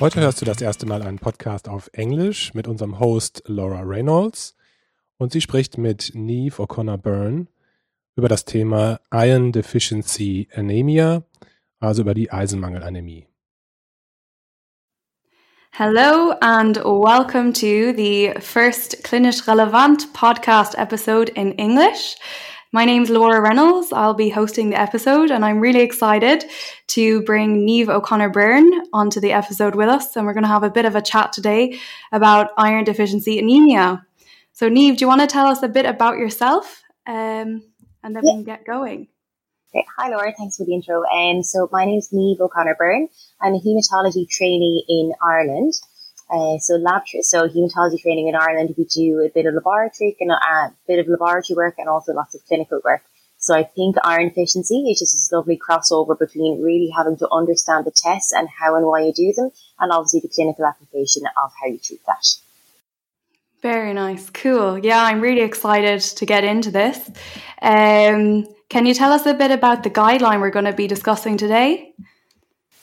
Heute hörst du das erste Mal einen Podcast auf Englisch mit unserem Host Laura Reynolds und sie spricht mit Neve O'Connor Byrne über das Thema Iron Deficiency Anemia, also über die Eisenmangelanämie. Hello and welcome to the first Klinisch Relevant podcast episode in English. My name's Laura Reynolds. I'll be hosting the episode, and I'm really excited to bring Neve O'Connor Byrne onto the episode with us. And we're going to have a bit of a chat today about iron deficiency anemia. So, Neve, do you want to tell us a bit about yourself? Um, and then yeah. we can get going. Great. Hi, Laura. Thanks for the intro. Um, so, my name is Neve O'Connor Byrne. I'm a haematology trainee in Ireland. Uh, so lab, so hematology training in Ireland, we do a bit of laboratory a bit of laboratory work and also lots of clinical work. So I think iron deficiency is just this lovely crossover between really having to understand the tests and how and why you do them, and obviously the clinical application of how you treat that. Very nice, cool. Yeah, I'm really excited to get into this. Um, can you tell us a bit about the guideline we're going to be discussing today?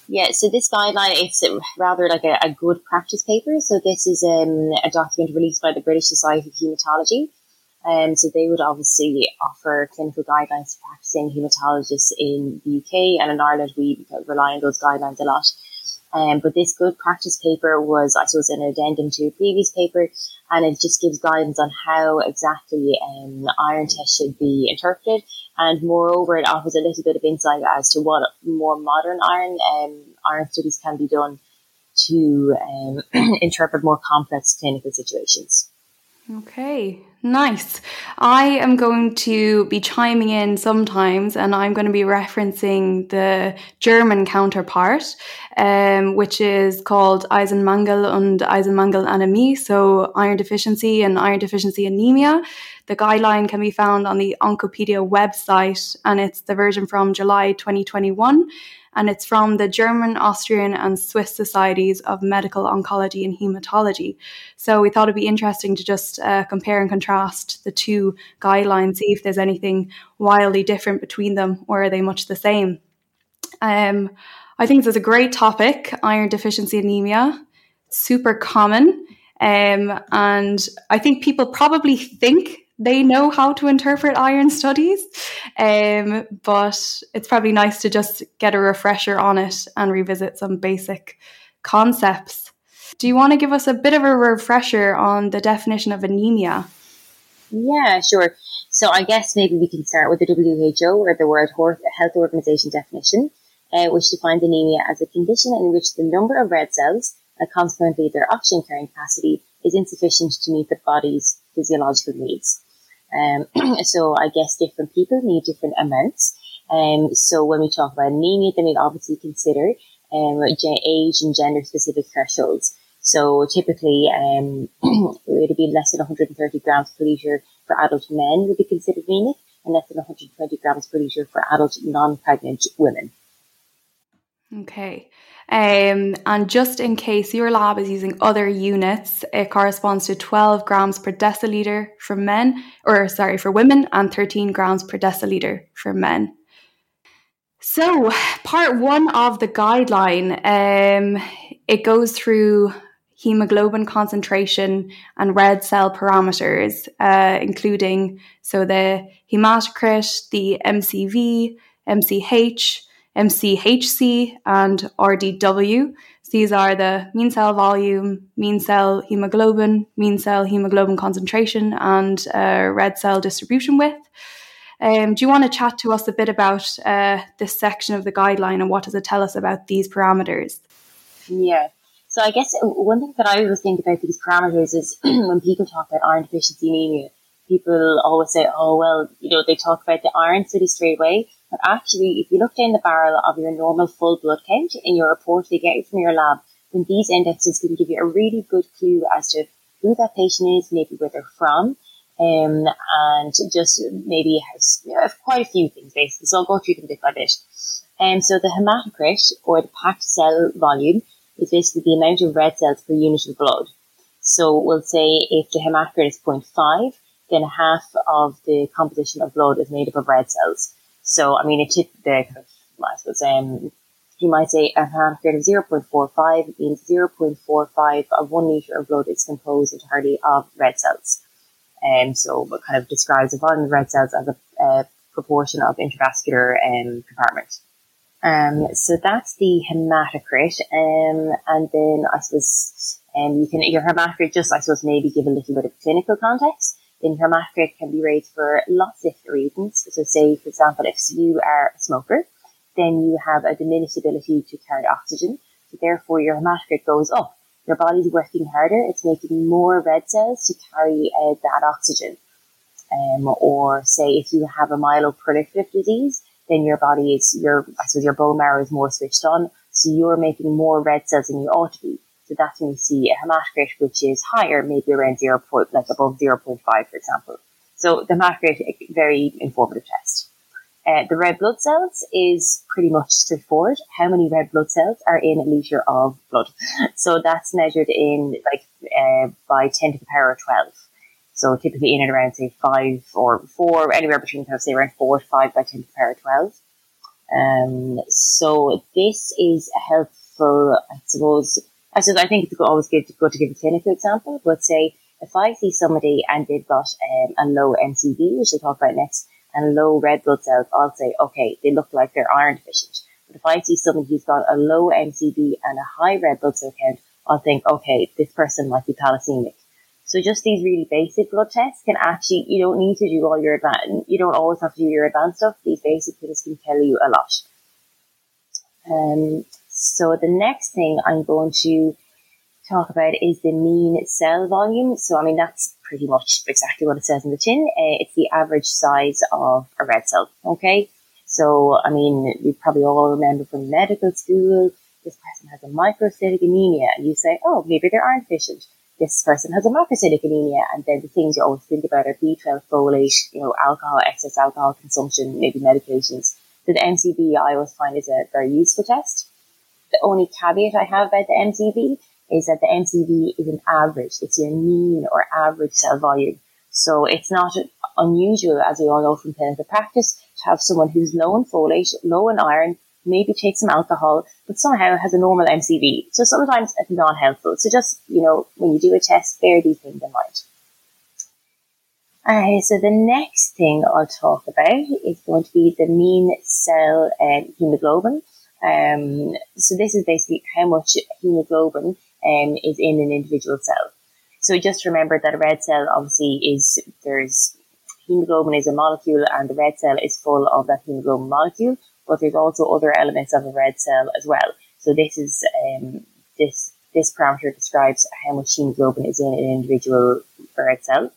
Yeah, so this guideline is rather like a, a good practice paper. So this is um, a document released by the British Society of Haematology. Um, so they would obviously offer clinical guidelines to practicing haematologists in the UK and in Ireland. We rely on those guidelines a lot. Um, but this good practice paper was, I suppose, an addendum to a previous paper, and it just gives guidance on how exactly um, iron tests should be interpreted and moreover, it offers a little bit of insight as to what more modern iron um, iron studies can be done to um, interpret more complex clinical situations. Okay, nice. I am going to be chiming in sometimes and I'm going to be referencing the German counterpart, um, which is called Eisenmangel und Eisenmangelanämie, so iron deficiency and iron deficiency anemia. The guideline can be found on the Onkopedia website and it's the version from July 2021 and it's from the German, Austrian, and Swiss societies of medical oncology and hematology. So we thought it'd be interesting to just uh, compare and contrast the two guidelines, see if there's anything wildly different between them, or are they much the same. Um, I think this is a great topic iron deficiency anemia, super common. Um, and I think people probably think they know how to interpret iron studies. Um, but it's probably nice to just get a refresher on it and revisit some basic concepts. Do you want to give us a bit of a refresher on the definition of anemia? Yeah, sure. So I guess maybe we can start with the WHO or the World Health Organization definition, uh, which defines anemia as a condition in which the number of red cells and consequently their oxygen carrying capacity is insufficient to meet the body's physiological needs. Um, so I guess different people need different amounts. Um, so when we talk about anemia, then we obviously consider um, age and gender specific thresholds. So typically, um, it would be less than 130 grams per liter for adult men would be considered anemic, and less than 120 grams per liter for adult non-pregnant women. Okay. Um, and just in case your lab is using other units, it corresponds to 12 grams per deciliter for men, or sorry, for women, and 13 grams per deciliter for men. So, part one of the guideline, um, it goes through hemoglobin concentration and red cell parameters, uh, including so the hematocrit, the MCV, MCH, MCHC, and RDW. These are the mean cell volume, mean cell hemoglobin, mean cell hemoglobin concentration, and uh, red cell distribution width. Um, do you want to chat to us a bit about uh, this section of the guideline and what does it tell us about these parameters? Yeah. So I guess one thing that I always think about these parameters is when people talk about iron deficiency anemia, people always say, oh, well, you know, they talk about the iron study straight away. But actually, if you look down the barrel of your normal full blood count in your report they get from your lab, then these indexes can give you a really good clue as to who that patient is, maybe where they're from, um, and just maybe has you know, quite a few things basically. So I'll go through them bit by bit. Um, so the hematocrit or the packed cell volume is basically the amount of red cells per unit of blood. So we'll say if the hematocrit is 0.5, then half of the composition of blood is made up of red cells. So, I mean, it took the I suppose, um, you might say a hematocrit of 0.45 means 0.45 of one litre of blood is composed entirely of red cells. And um, so it kind of describes the volume of red cells as a, a proportion of intravascular um, compartment. Um, so that's the hematocrit. Um, and then I suppose um, you can, your hematocrit just, I suppose, maybe give a little bit of clinical context. Then hematocrit can be raised for lots of different reasons. So say, for example, if you are a smoker, then you have a diminished ability to carry oxygen. So therefore your hematocrit goes up. Your body's working harder. It's making more red cells to carry uh, that oxygen. Um, or say if you have a myeloproliferative disease, then your body is your I suppose your bone marrow is more switched on, so you're making more red cells than you ought to be. So that's when you see a hematocrit which is higher, maybe around zero point like above zero point five, for example. So the hematocrit very informative test. Uh, the red blood cells is pretty much straightforward. How many red blood cells are in a liter of blood? So that's measured in like uh, by ten to the power of twelve. So typically in and around say five or four, anywhere between kind of say around four to five by ten to the power of twelve. Um, so this is helpful, I suppose. I suppose I think it's always good to go to give a clinical example, but say if I see somebody and they've got um, a low MCV, which we'll talk about next, and low red blood cells, I'll say, okay, they look like they're iron deficient. But if I see somebody who's got a low MCV and a high red blood cell count, I'll think, okay, this person might be thalassaemic. So just these really basic blood tests can actually, you don't need to do all your advanced, you don't always have to do your advanced stuff. These basic things can tell you a lot. Um, so the next thing I'm going to talk about is the mean cell volume. So, I mean, that's pretty much exactly what it says in the tin. Uh, it's the average size of a red cell. Okay. So, I mean, you probably all remember from medical school, this person has a microcytic anemia and you say, oh, maybe they're iron deficient this person has a macrocytic anemia, and then the things you always think about are B12, folate, you know, alcohol, excess alcohol consumption, maybe medications. So the MCV I always find is a very useful test. The only caveat I have about the MCV is that the MCV is an average. It's your mean or average cell volume. So it's not unusual, as we all know from clinical practice, to have someone who's low in folate, low in iron, maybe take some alcohol, but somehow has a normal MCV. So sometimes it's not helpful. So just, you know, when you do a test, bear these things in mind. Okay, so the next thing I'll talk about is going to be the mean cell uh, hemoglobin. Um, so this is basically how much hemoglobin um, is in an individual cell. So just remember that a red cell obviously is, there's hemoglobin is a molecule and the red cell is full of that hemoglobin molecule but there's also other elements of a red cell as well. So this is um, this this parameter describes how much hemoglobin is in an individual red cell.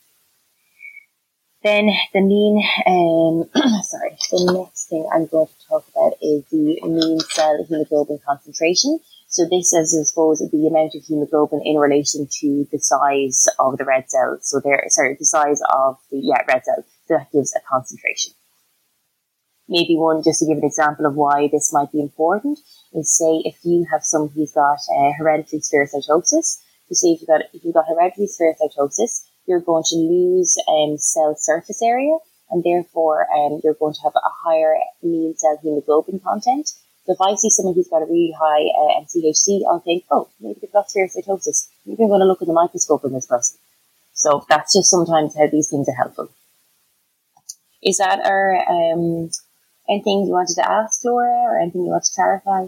Then the mean, um, sorry, the next thing I'm going to talk about is the mean cell hemoglobin concentration. So this is, I suppose, the amount of hemoglobin in relation to the size of the red cell. So there, sorry, the size of the yeah red cell. So that gives a concentration maybe one just to give an example of why this might be important is say if you have someone who's got uh, hereditary spherocytosis, so say if you got if you've got hereditary spherocytosis, you're going to lose um, cell surface area, and therefore um, you're going to have a higher mean cell hemoglobin content. So if I see someone who's got a really high uh, MCHC, I'll think, oh, maybe they've got spherocytosis. Maybe I'm going to look at the microscope in this person. So that's just sometimes how these things are helpful. Is that our um, anything you wanted to ask, Laura, or anything you want to clarify?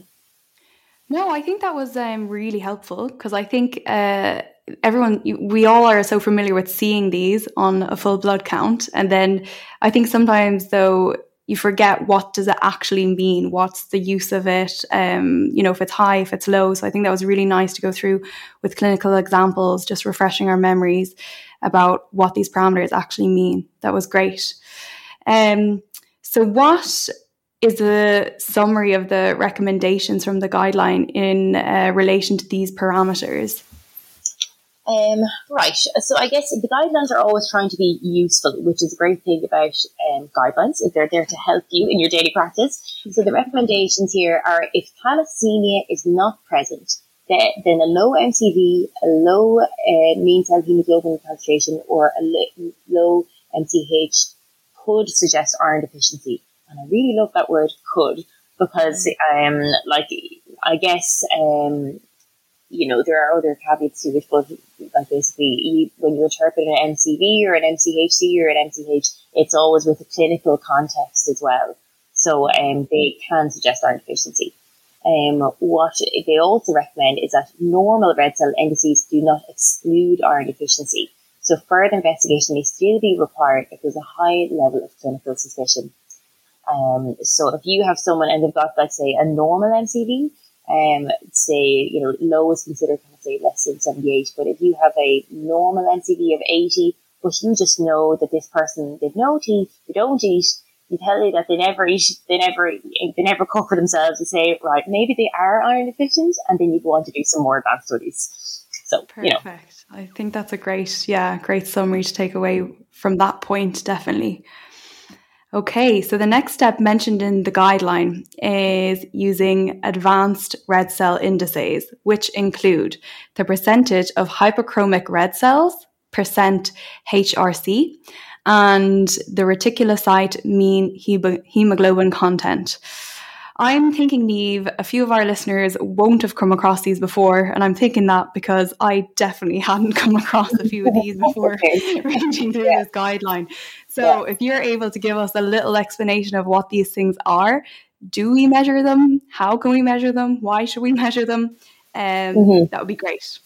No, I think that was um, really helpful because I think uh, everyone, we all are so familiar with seeing these on a full blood count. And then I think sometimes, though, you forget what does it actually mean? What's the use of it? Um, you know if it's high if it's low. So i think that was really nice to go through with clinical examples just refreshing our memories about what these parameters actually mean. That was great. Um, so what is a summary of the recommendations from the guideline in uh, relation to these parameters um, right. So I guess the guidelines are always trying to be useful, which is a great thing about um, guidelines. Is they're there to help you in your daily practice. So the recommendations here are: if thalassemia is not present, that then a low MCV, a low uh, mean cell hemoglobin concentration, or a low MCH could suggest iron deficiency. And I really love that word "could" because, um, like, I guess um, you know, there are other caveats to it, but like basically, you, when you interpret an MCV or an MCHC or an MCH, it's always with a clinical context as well. So um, they can suggest iron deficiency. Um, what they also recommend is that normal red cell indices do not exclude iron deficiency. So further investigation may still be required if there's a high level of clinical suspicion. Um, so if you have someone and they've got, let's say, a normal MCV, um, say, you know, low is considered kind of say less than 78. But if you have a normal MCV of 80, but you just know that this person, they've no teeth, they don't eat, you tell you that they never eat, they never, they never cook for themselves, you say, right, maybe they are iron deficient, and then you on to do some more advanced studies. So, Perfect. You know. I think that's a great, yeah, great summary to take away from that point, definitely. Okay, so the next step mentioned in the guideline is using advanced red cell indices, which include the percentage of hypochromic red cells, percent HRC, and the reticulocyte mean hemoglobin content. I'm thinking, Neve, a few of our listeners won't have come across these before, and I'm thinking that because I definitely hadn't come across a few of these before reading through yeah. this guideline. So, yeah. if you're able to give us a little explanation of what these things are, do we measure them? How can we measure them? Why should we measure them? Um, mm-hmm. That would be great.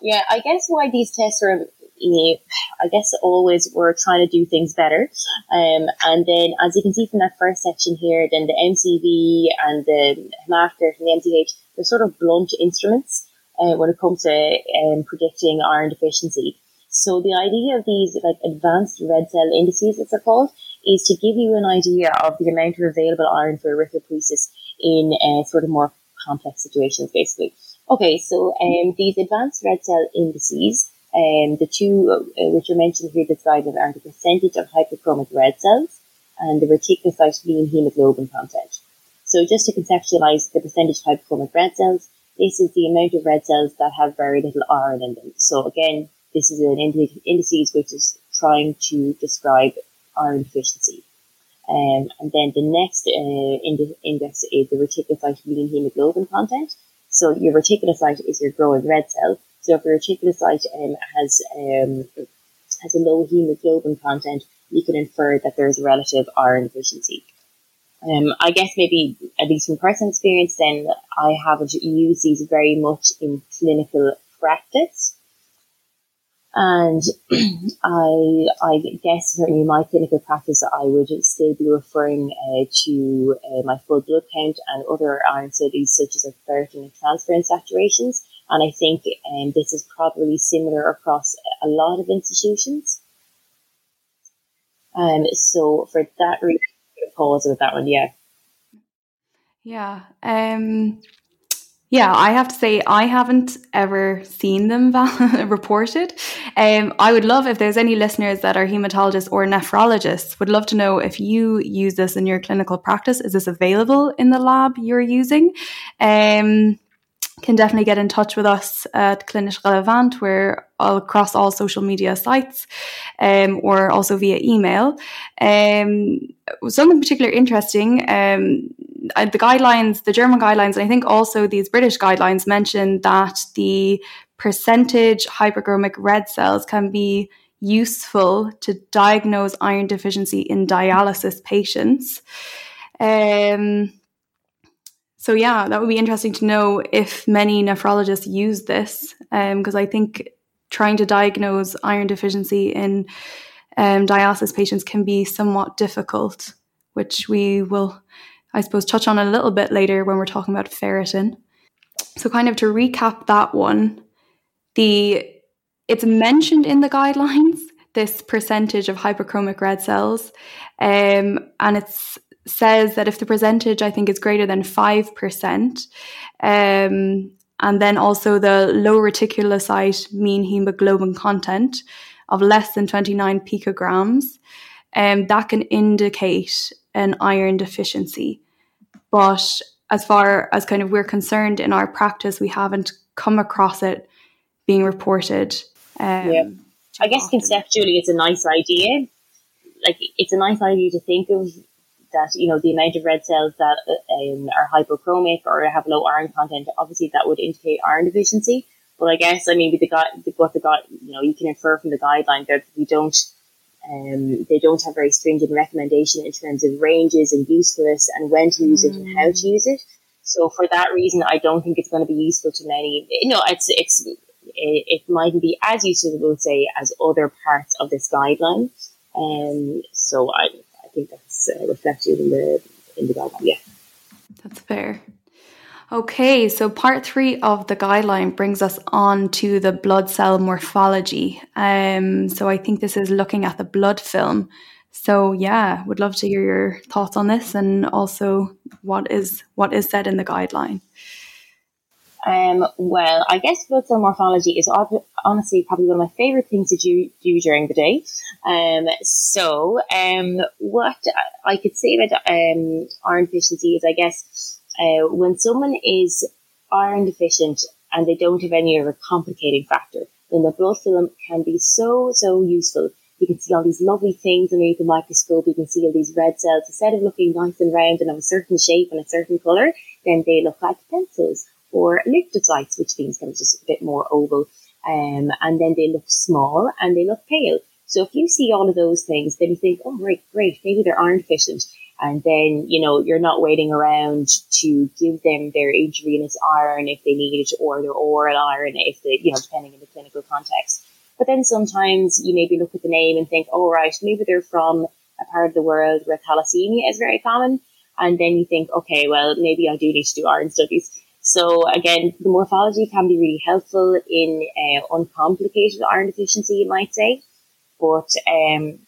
Yeah, I guess why these tests are I guess always we're trying to do things better. Um, and then as you can see from that first section here, then the MCV and the hematocrit and the MCH, they're sort of blunt instruments uh, when it comes to um, predicting iron deficiency. So the idea of these like advanced red cell indices, as they're called, is to give you an idea of the amount of available iron for erythropoiesis in uh, sort of more complex situations, basically. Okay, so um, these advanced red cell indices um, the two uh, which are mentioned here described are the percentage of hypochromic red cells and the reticulocyte mean hemoglobin content. So just to conceptualize the percentage of hyperchromic red cells, this is the amount of red cells that have very little iron in them. So again, this is an indices which is trying to describe iron deficiency. Um, and then the next uh, index is the reticulocyte mean hemoglobin content. So your reticulocyte is your growing red cell, so if your reticulocyte um, has um, has a low hemoglobin content, you can infer that there is a relative iron deficiency. Um, I guess maybe at least from personal experience, then I haven't used these very much in clinical practice. And I, I guess certainly in my clinical practice, I would still be referring uh, to uh, my full blood count and other iron studies such as ferritin and transferrin saturations and I think um, this is probably similar across a lot of institutions. Um, so for that reason, pause with that one, yeah. Yeah. Um, yeah, I have to say I haven't ever seen them reported. Um, I would love if there's any listeners that are hematologists or nephrologists. Would love to know if you use this in your clinical practice. Is this available in the lab you're using? Um, can definitely get in touch with us at Klinisch Relevant. We're all across all social media sites um, or also via email. Um, something particularly interesting, um, the guidelines, the German guidelines, and I think also these British guidelines mentioned that the percentage hypochromic red cells can be useful to diagnose iron deficiency in dialysis patients. Um, so yeah, that would be interesting to know if many nephrologists use this, because um, I think trying to diagnose iron deficiency in um, dialysis patients can be somewhat difficult, which we will, I suppose, touch on a little bit later when we're talking about ferritin. So, kind of to recap that one, the it's mentioned in the guidelines this percentage of hypochromic red cells, um, and it's says that if the percentage I think is greater than 5%, um, and then also the low reticulocyte mean hemoglobin content of less than 29 picograms, um, that can indicate an iron deficiency. But as far as kind of we're concerned in our practice, we haven't come across it being reported. Um, yeah. I guess often. conceptually it's a nice idea. Like it's a nice idea to think of that you know the amount of red cells that um, are hypochromic or have low iron content, obviously that would indicate iron deficiency. But I guess I mean with the what the guy, you know, you can infer from the guideline that we don't, um, they don't have very stringent recommendation in terms of ranges and usefulness and when to use mm. it and how to use it. So for that reason, I don't think it's going to be useful to many. No, it's it's it, it mightn't be as useful, we'll say, as other parts of this guideline. Um, so I think that's uh, reflected in the in the guideline. Yeah, that's fair. Okay, so part three of the guideline brings us on to the blood cell morphology. Um, so I think this is looking at the blood film. So yeah, would love to hear your thoughts on this and also what is what is said in the guideline. Um, well, I guess blood cell morphology is honestly probably one of my favorite things to do, do during the day. Um, so, um, what I could say about um, iron deficiency is, I guess, uh, when someone is iron deficient and they don't have any other complicating factor, then the blood film can be so, so useful. You can see all these lovely things underneath the microscope. You can see all these red cells. Instead of looking nice and round and of a certain shape and a certain colour, then they look like pencils or elliptocytes, which means they're just a bit more oval. Um, and then they look small and they look pale. So if you see all of those things, then you think, oh, right, great, maybe they're iron deficient. And then, you know, you're not waiting around to give them their intravenous iron if they need it or their oral iron if they, you know, depending on the clinical context. But then sometimes you maybe look at the name and think, oh, right, maybe they're from a part of the world where thalassemia is very common. And then you think, okay, well, maybe I do need to do iron studies. So again, the morphology can be really helpful in uh, uncomplicated iron deficiency, you might say. But um,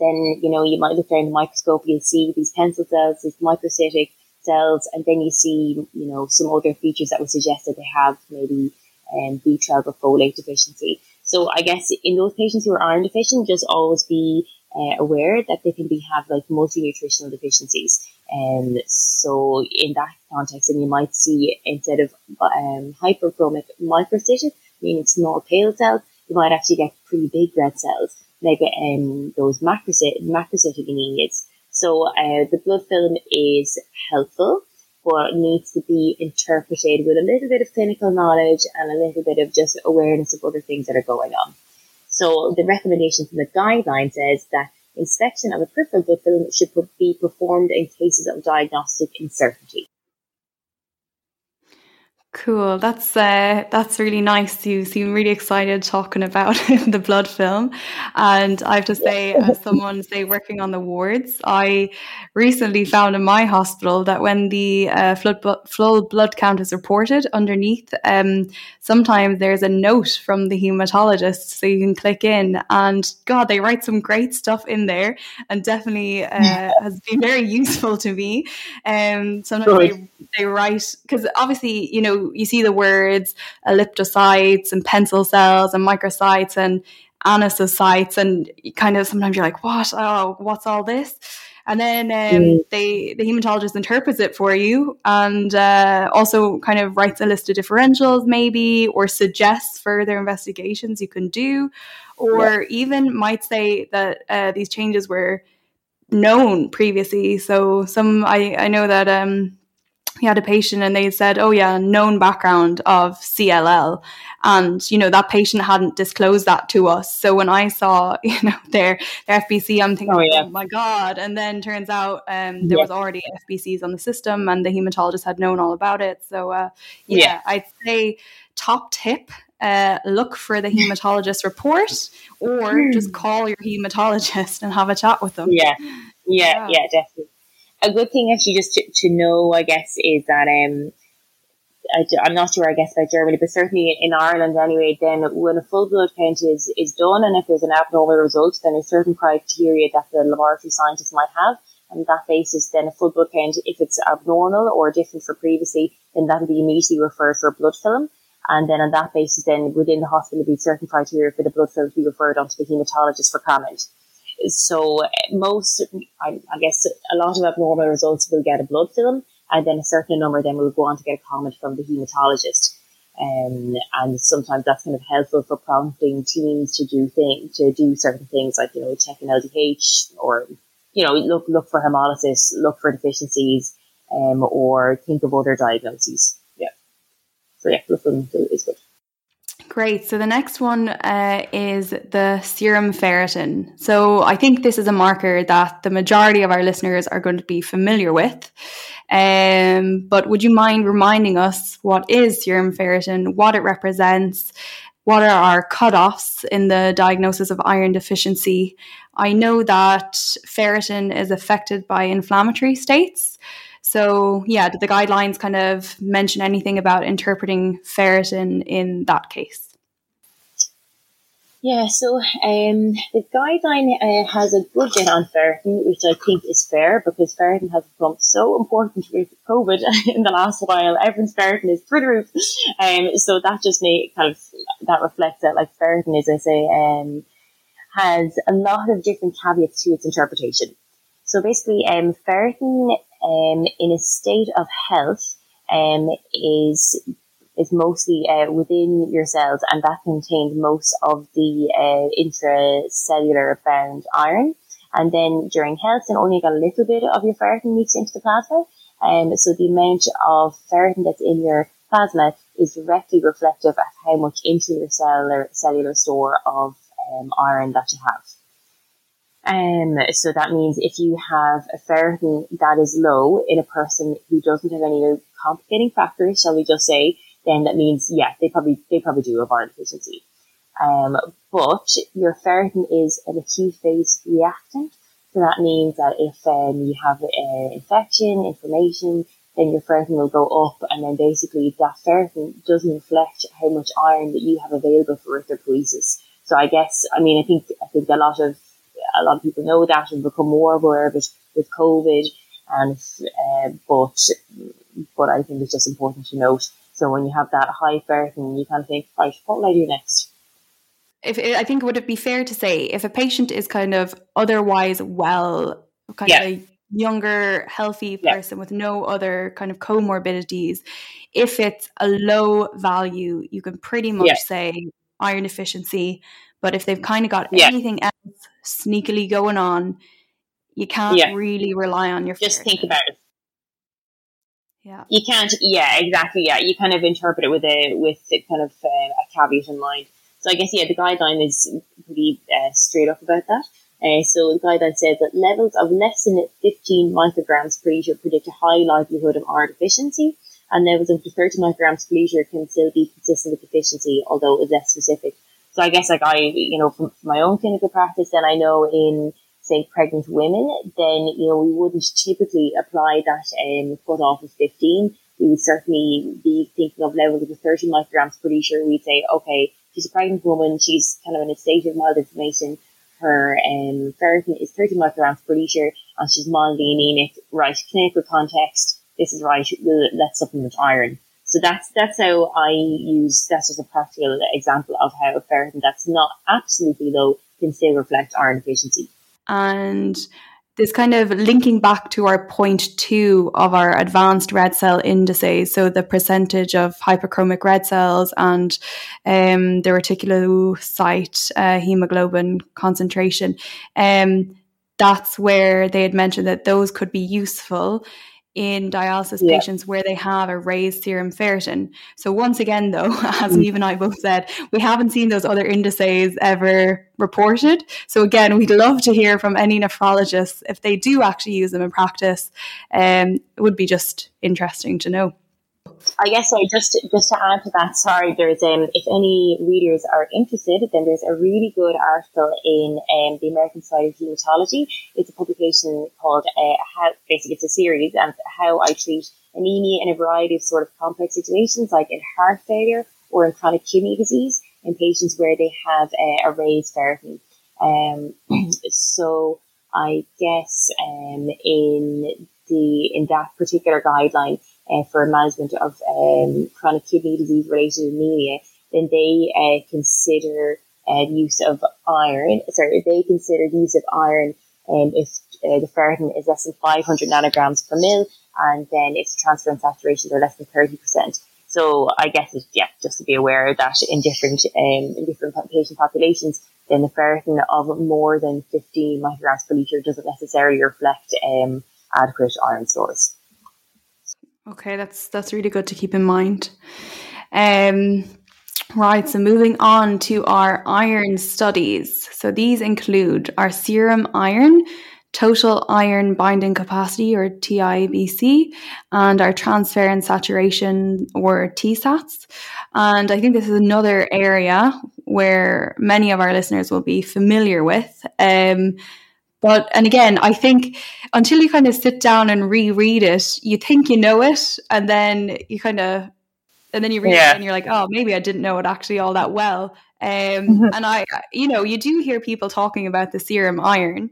then, you know, you might look there in the microscope, you'll see these pencil cells, these microcytic cells, and then you see, you know, some other features that would suggest that they have maybe um, B12 or folate deficiency. So I guess in those patients who are iron deficient, just always be uh, aware that they can be have like multi-nutritional deficiencies. And um, so in that context, and you might see instead of um, hypochromic microcytic, meaning small pale cells, you might actually get pretty big red cells, like um, those macrocytic, macrocytic anemias. So uh, the blood film is helpful, but needs to be interpreted with a little bit of clinical knowledge and a little bit of just awareness of other things that are going on. So the recommendation from the guidelines says that inspection of a peripheral blood film should be performed in cases of diagnostic uncertainty. Cool. That's uh, that's really nice. You seem really excited talking about the blood film, and I have to say, as someone say working on the wards, I recently found in my hospital that when the uh, flood flow blood count is reported underneath, um, sometimes there's a note from the hematologist, so you can click in, and God, they write some great stuff in there, and definitely uh, has been very useful to me. Um, sometimes they, they write because obviously, you know you see the words elliptocytes and pencil cells and microcytes and anisocytes, and kind of sometimes you're like, what? Oh, what's all this? And then um, mm. they the hematologist interprets it for you, and uh, also kind of writes a list of differentials, maybe, or suggests further investigations you can do, or yeah. even might say that uh, these changes were known previously. So some I I know that um, we had a patient and they said, oh yeah, known background of CLL. And, you know, that patient hadn't disclosed that to us. So when I saw, you know, their, their FBC, I'm thinking, oh, yeah. oh my God. And then turns out um, there yeah. was already FBCs on the system and the hematologist had known all about it. So, uh, yeah, yeah, I'd say top tip uh, look for the hematologist report or just call your hematologist and have a chat with them. Yeah, yeah, yeah, yeah definitely a good thing actually just to, to know, I guess, is that um, I, am not sure, I guess, about Germany, but certainly in Ireland anyway, then when a full blood count is, is done and if there's an abnormal result, then there's certain criteria that the laboratory scientists might have. And that basis, then a full blood count, if it's abnormal or different for previously, then that'll be immediately referred for a blood film. And then on that basis, then within the hospital, there'll be certain criteria for the blood film to be referred onto the hematologist for comment. So most, I, I, guess a lot of abnormal results will get a blood film and then a certain number of them will go on to get a comment from the hematologist. Um, and sometimes that's kind of helpful for prompting teams to do things, to do certain things like, you know, check an LDH or, you know, look, look for hemolysis, look for deficiencies, um, or think of other diagnoses. Yeah. So yeah, blood film is good. Great. So the next one uh, is the serum ferritin. So I think this is a marker that the majority of our listeners are going to be familiar with. Um, but would you mind reminding us what is serum ferritin, what it represents, what are our cutoffs in the diagnosis of iron deficiency? I know that ferritin is affected by inflammatory states. So, yeah, did the guidelines kind of mention anything about interpreting ferritin in that case? Yeah, so um, the guideline uh, has a bit on ferritin, which I think is fair because ferritin has become so important with COVID in the last while. Everyone's ferritin is through the roof. Um, so that just may kind of, that reflects that like ferritin, as I say, um, has a lot of different caveats to its interpretation. So basically, um, ferritin um, in a state of health um, is is mostly uh, within your cells, and that contains most of the uh, intracellular bound iron. And then during health, then only got a little bit of your ferritin leaks into the plasma. Um, so the amount of ferritin that's in your plasma is directly reflective of how much intracellular cellular store of um, iron that you have. Um, so that means if you have a ferritin that is low in a person who doesn't have any complicating factors, shall we just say, then that means, yeah, they probably, they probably do have iron deficiency. Um, but your ferritin is an acute phase reactant. So that means that if um, you have an infection, inflammation, then your ferritin will go up and then basically that ferritin doesn't reflect how much iron that you have available for erythropoiesis. So I guess, I mean, I think, I think a lot of a lot of people know that and become more aware of it with COVID. And uh, but but I think it's just important to note. So when you have that high ferritin, you kind of think, right, what will I do next? If I think it would it be fair to say if a patient is kind of otherwise well, kind yeah. of a younger, healthy person yeah. with no other kind of comorbidities, if it's a low value, you can pretty much yeah. say iron deficiency. But if they've kind of got anything else sneakily going on, you can't yeah. really rely on your. Just think about it. Yeah. You can't. Yeah, exactly. Yeah, you kind of interpret it with a with a kind of uh, a caveat in mind. So I guess yeah, the guideline is pretty uh, straight up about that. Uh, so the guideline says that levels of less than 15 micrograms per liter predict a high likelihood of iron deficiency, and levels of 30 micrograms per liter can still be consistent with deficiency, although it's less specific. So I guess like I, you know, from, my own clinical practice, then I know in say pregnant women, then you know we wouldn't typically apply that um, cut off of 15. We would certainly be thinking of levels of 30 micrograms per liter. We'd say, okay, she's a pregnant woman. She's kind of in a state of mild inflammation. Her um, ferritin is 30 micrograms per liter, and she's mildly anemic. Right, clinical context. This is right. Let's supplement iron. So that's that's how I use. That's just a practical example of how a ferritin that's not absolutely low can still reflect iron deficiency. And this kind of linking back to our point two of our advanced red cell indices, so the percentage of hypochromic red cells and um, the reticulocyte uh, hemoglobin concentration. Um, that's where they had mentioned that those could be useful in dialysis yeah. patients where they have a raised serum ferritin. So once again, though, as mm. Eve and I both said, we haven't seen those other indices ever reported. So again, we'd love to hear from any nephrologists if they do actually use them in practice. Um, it would be just interesting to know. I guess sorry, just just to add to that, sorry, there's um if any readers are interested, then there's a really good article in um the American Society of Hematology. It's a publication called uh, how basically it's a series and how I treat anemia in a variety of sort of complex situations like in heart failure or in chronic kidney disease in patients where they have uh, a raised ferritin. Um, so I guess um in the in that particular guideline uh, for management of um, chronic kidney disease related anemia, then they uh, consider uh, use of iron. Sorry, they consider the use of iron um, if uh, the ferritin is less than 500 nanograms per mil, and then if the transferrin saturations are less than 30%. So I guess it's, yeah, just to be aware that in different um, in different patient populations, then the ferritin of more than 15 micrograms per liter doesn't necessarily reflect um, adequate iron stores. Okay, that's that's really good to keep in mind. Um, right, so moving on to our iron studies. So these include our serum iron, total iron binding capacity or TIBC, and our transferrin saturation or TSATs. And I think this is another area where many of our listeners will be familiar with. Um, but, and again, I think until you kind of sit down and reread it, you think you know it, and then you kind of, and then you read yeah. it and you're like, oh, maybe I didn't know it actually all that well. Um, mm-hmm. And I, you know, you do hear people talking about the serum iron.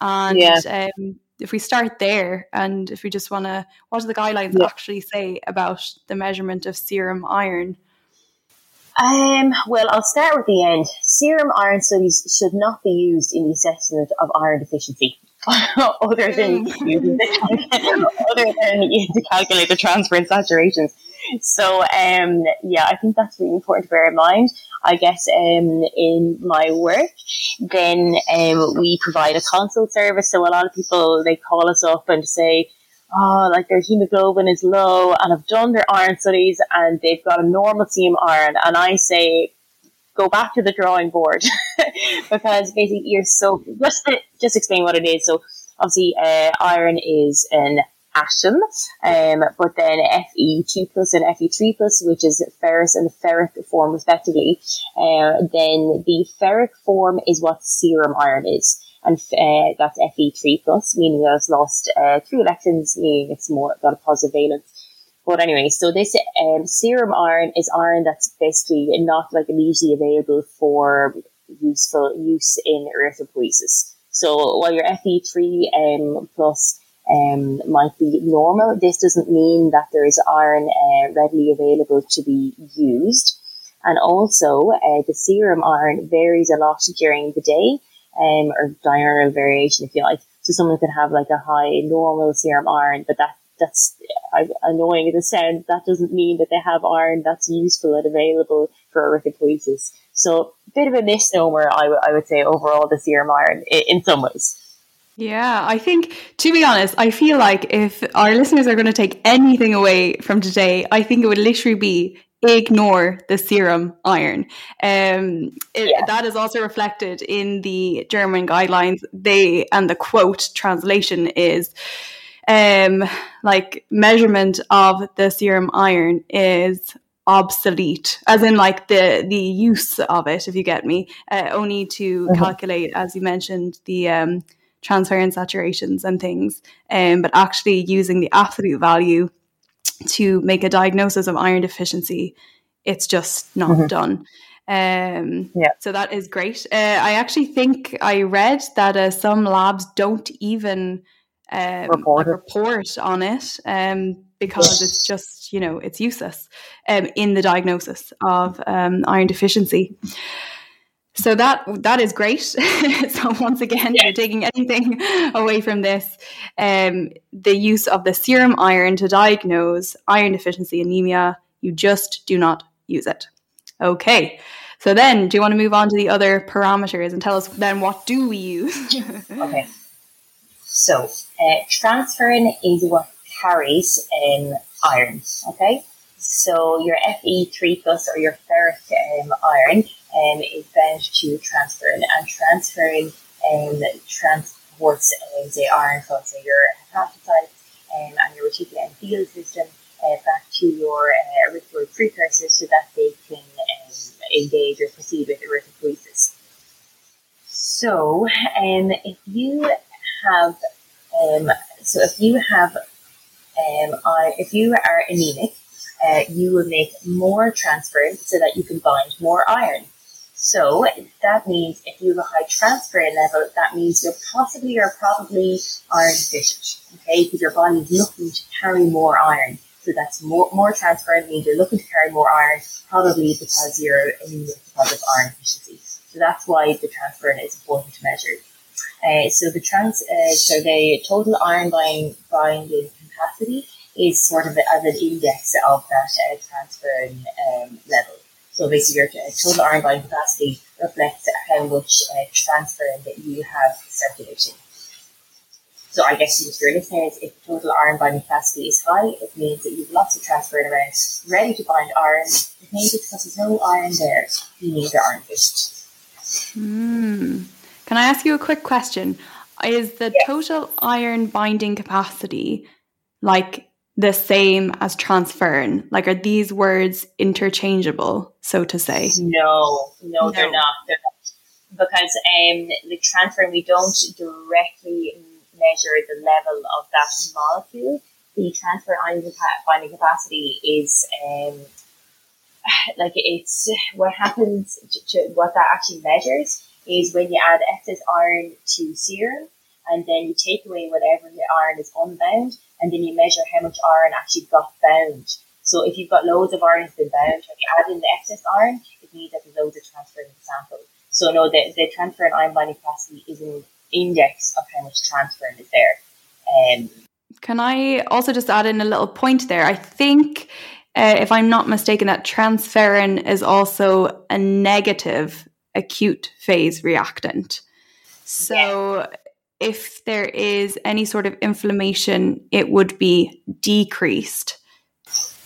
And yeah. um, if we start there, and if we just want to, what do the guidelines yeah. actually say about the measurement of serum iron? Um, well, I'll start with the end. Serum iron studies should not be used in the assessment of iron deficiency. other than other than to calculate the transferrin saturations. So um, yeah, I think that's really important to bear in mind. I guess um, in my work, then um, we provide a consult service. So a lot of people they call us up and say, oh, like their hemoglobin is low and have done their iron studies and they've got a normal serum iron. And I say, go back to the drawing board because basically you're so, just, just explain what it is. So obviously, uh, iron is an atom, um, but then Fe2 plus and Fe3 plus, which is ferrous and ferric form respectively, uh, then the ferric form is what serum iron is and uh, that's Fe3 plus, meaning that it's lost uh, three electrons, meaning it's more got a positive valence. But anyway, so this um, serum iron is iron that's basically not like immediately available for useful use in erythropoiesis. So while your Fe3 um, plus um, might be normal, this doesn't mean that there is iron uh, readily available to be used. And also, uh, the serum iron varies a lot during the day um, or diurnal variation, if you like. So someone could have like a high normal serum iron, but that that's annoying as a sound. That doesn't mean that they have iron that's useful and available for erythropoiesis. So a bit of a misnomer, I, w- I would say, overall, the serum iron in, in some ways. Yeah, I think to be honest, I feel like if our listeners are going to take anything away from today, I think it would literally be ignore the serum iron. Um, it, yeah. That is also reflected in the German guidelines. They and the quote translation is um, like measurement of the serum iron is obsolete as in like the the use of it if you get me uh, only to mm-hmm. calculate as you mentioned the um transferrin saturations and things um but actually using the absolute value to make a diagnosis of iron deficiency, it's just not mm-hmm. done. Um, yeah. So that is great. Uh, I actually think I read that uh, some labs don't even um, report, report on it um, because it's just, you know, it's useless um, in the diagnosis of um, iron deficiency. So that that is great. so once again, yeah. you're taking anything away from this, um, the use of the serum iron to diagnose iron deficiency anemia, you just do not use it. Okay. So then, do you want to move on to the other parameters and tell us then what do we use? okay. So uh, transferrin is what carries um, iron. Okay, so your Fe3 plus or your ferric um, iron um, is bound to transferrin, and transferrin um, transports the iron from your hepatocytes um, and your reticular endothelial system uh, back to your uh, erythroid precursors so that they can um, engage or proceed with erythropoiesis. So, um, if you have, um, so if you have, um, if you are anemic, uh, you will make more transferrin so that you can bind more iron. So that means if you have a high transferrin level, that means you're possibly or probably iron deficient. Okay, because your body is looking to carry more iron. So that's more more transferrin means you're looking to carry more iron, probably because you're anemic because of iron deficiency. So that's why the transferrin is important to measure. Uh, so the trans, uh, so the total iron binding, binding capacity is sort of as an index of that uh, transferrin um, level. So basically, your total iron binding capacity reflects how much uh, transferrin that you have circulating. So I guess if you're listeners, if total iron binding capacity is high, it means that you have lots of transferrin around ready to bind iron. It means because there's no iron there, you need the iron fist. Mm. Can I ask you a quick question? Is the yeah. total iron binding capacity like the same as transferrin? Like, are these words interchangeable, so to say? No, no, no. they're not. They're not. Because um, the transferrin, we don't directly measure the level of that molecule. The transfer ion binding capacity is um, like it's what happens to, to, what that actually measures is when you add excess iron to serum and then you take away whatever the iron is unbound and then you measure how much iron actually got bound. So if you've got loads of iron that's been bound, when you add in the excess iron, it means that there's loads of transferrin the sample. So no, the, the transferrin iron binding capacity is an index of how much transferrin is there. Um, Can I also just add in a little point there? I think, uh, if I'm not mistaken, that transferrin is also a negative acute phase reactant. So if there is any sort of inflammation, it would be decreased.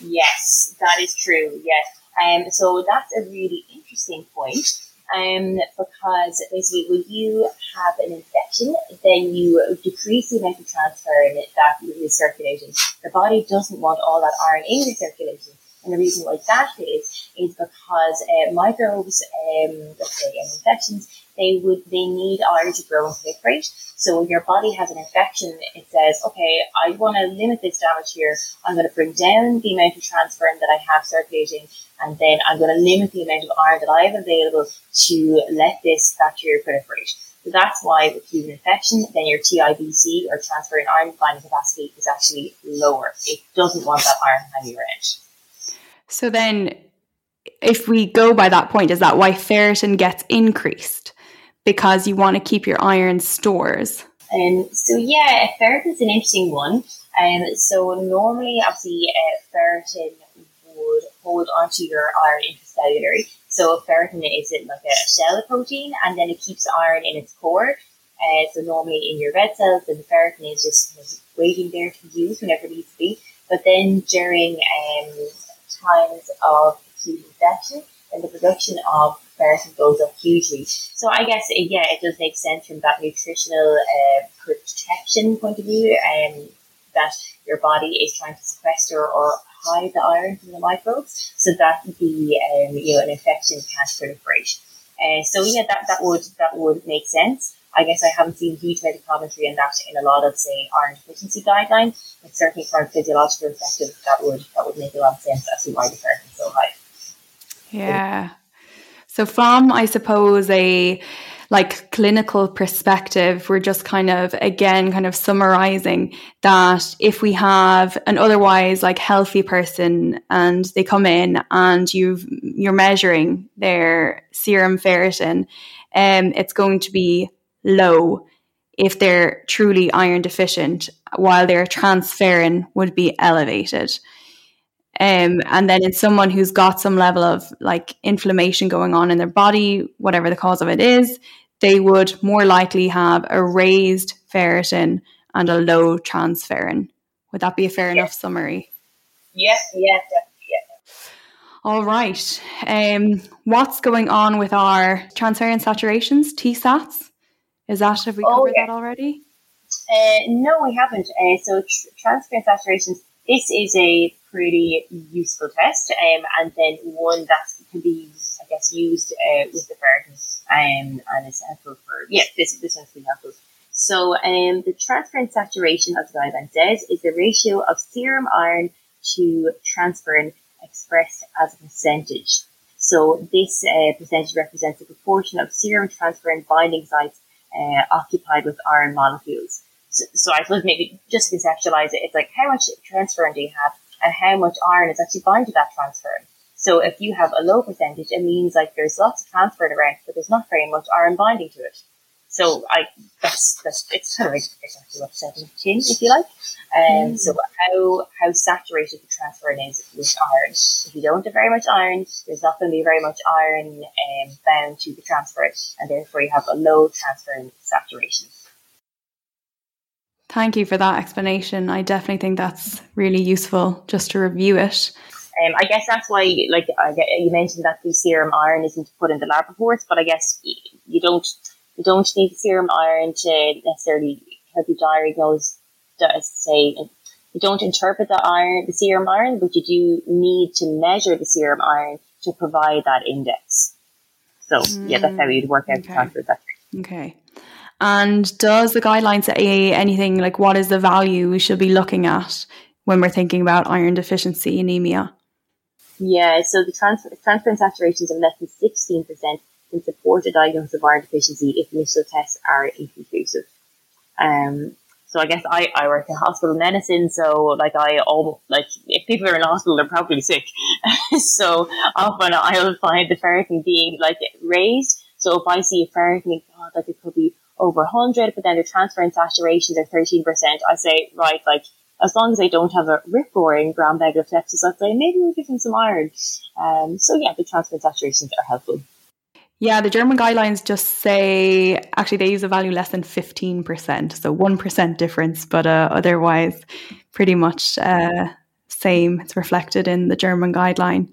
Yes, that is true. Yes. Um, so that's a really interesting point. Um, because basically when you have an infection, then you decrease the amount of transferrin that is circulating. The body doesn't want all that iron in circulation. And the reason why that is, is because uh, microbes, um, let's say, and infections, they would, they need iron to grow and proliferate. So when your body has an infection, it says, okay, I want to limit this damage here. I'm going to bring down the amount of transferrin that I have circulating, and then I'm going to limit the amount of iron that I have available to let this bacteria proliferate. So that's why if you have an infection, then your TIBC or transferrin iron binding capacity is actually lower. It doesn't want that iron hanging around. So then, if we go by that point, is that why ferritin gets increased? Because you want to keep your iron stores. Um, so yeah, ferritin is an interesting one. Um, so normally, obviously, uh, ferritin would hold onto your iron intracellularly. So ferritin is it like a shell protein, and then it keeps iron in its core. Uh, so normally in your red cells, the ferritin is just waiting there to be used whenever it needs to be. But then during um, times of acute infection, then the production of ferritin goes up hugely. So I guess, yeah, it does make sense from that nutritional uh, protection point of view um, that your body is trying to sequester or hide the iron from the microbes so that the um, you know an infection can't proliferate. Uh, so yeah, that, that would that would make sense. I guess I haven't seen huge amount of commentary on that in a lot of say iron deficiency guidelines, but certainly from a physiological perspective, that would that would make a lot of sense as to why the ferritin is so high. Yeah. So from I suppose a like clinical perspective, we're just kind of again kind of summarizing that if we have an otherwise like healthy person and they come in and you've you're measuring their serum ferritin, um, it's going to be low if they're truly iron deficient, while their transferrin would be elevated. Um, and then in someone who's got some level of like inflammation going on in their body, whatever the cause of it is, they would more likely have a raised ferritin and a low transferrin, Would that be a fair enough summary? Yeah, yeah, definitely. Yeah. All right. Um, what's going on with our transferrin saturations, TSATs? Is that, have we oh, covered yeah. that already? Uh, no, we haven't. Uh, so tr- transferrin saturations, this is a pretty useful test, um, and then one that can be, I guess, used uh, with the ferritins, um, and it's helpful for, yeah, this, this one's really helpful. So um, the transferrin saturation, as the guideline says, is the ratio of serum iron to transferrin expressed as a percentage. So this uh, percentage represents the proportion of serum transferrin binding sites uh, occupied with iron molecules. So, so, I suppose maybe just to conceptualize it, it's like how much transferrin do you have and how much iron is actually bound to that transferrin. So if you have a low percentage, it means like there's lots of transferrin around, but there's not very much iron binding to it. So I that's that's it's kind of exactly what said in tin, if you like. Um, mm. So how how saturated the transferrin is with iron. If you don't have very much iron, there's not going to be very much iron um, bound to the transferrin, and therefore you have a low transferrin saturation. Thank you for that explanation. I definitely think that's really useful just to review it. Um, I guess that's why, like I get, you mentioned that the serum iron isn't put in the lab reports, but I guess you don't you don't need the serum iron to necessarily help you diagnose, say, you don't interpret the iron, the serum iron, but you do need to measure the serum iron to provide that index. So mm, yeah, that's how you'd work out okay. the that. Okay. And does the guidelines say anything like what is the value we should be looking at when we're thinking about iron deficiency anemia? Yeah, so the transfer, transferrin saturations of less than 16% can support a diagnosis of iron deficiency if initial tests are inconclusive. Um, so I guess I, I work in hospital medicine, so like I all like if people are in hospital, they're probably sick. so often I'll find the ferritin being like raised. So if I see a ferritin, God, like it could be over 100, but then the transferrin saturations are 13%, I say, right, like as long as they don't have a rip roaring gram negative sepsis, I'd say maybe we'll give them some iron. Um, so yeah, the transferrin saturations are helpful. Yeah, the German guidelines just say actually they use a value less than 15%, so 1% difference, but uh, otherwise pretty much uh, same. It's reflected in the German guideline.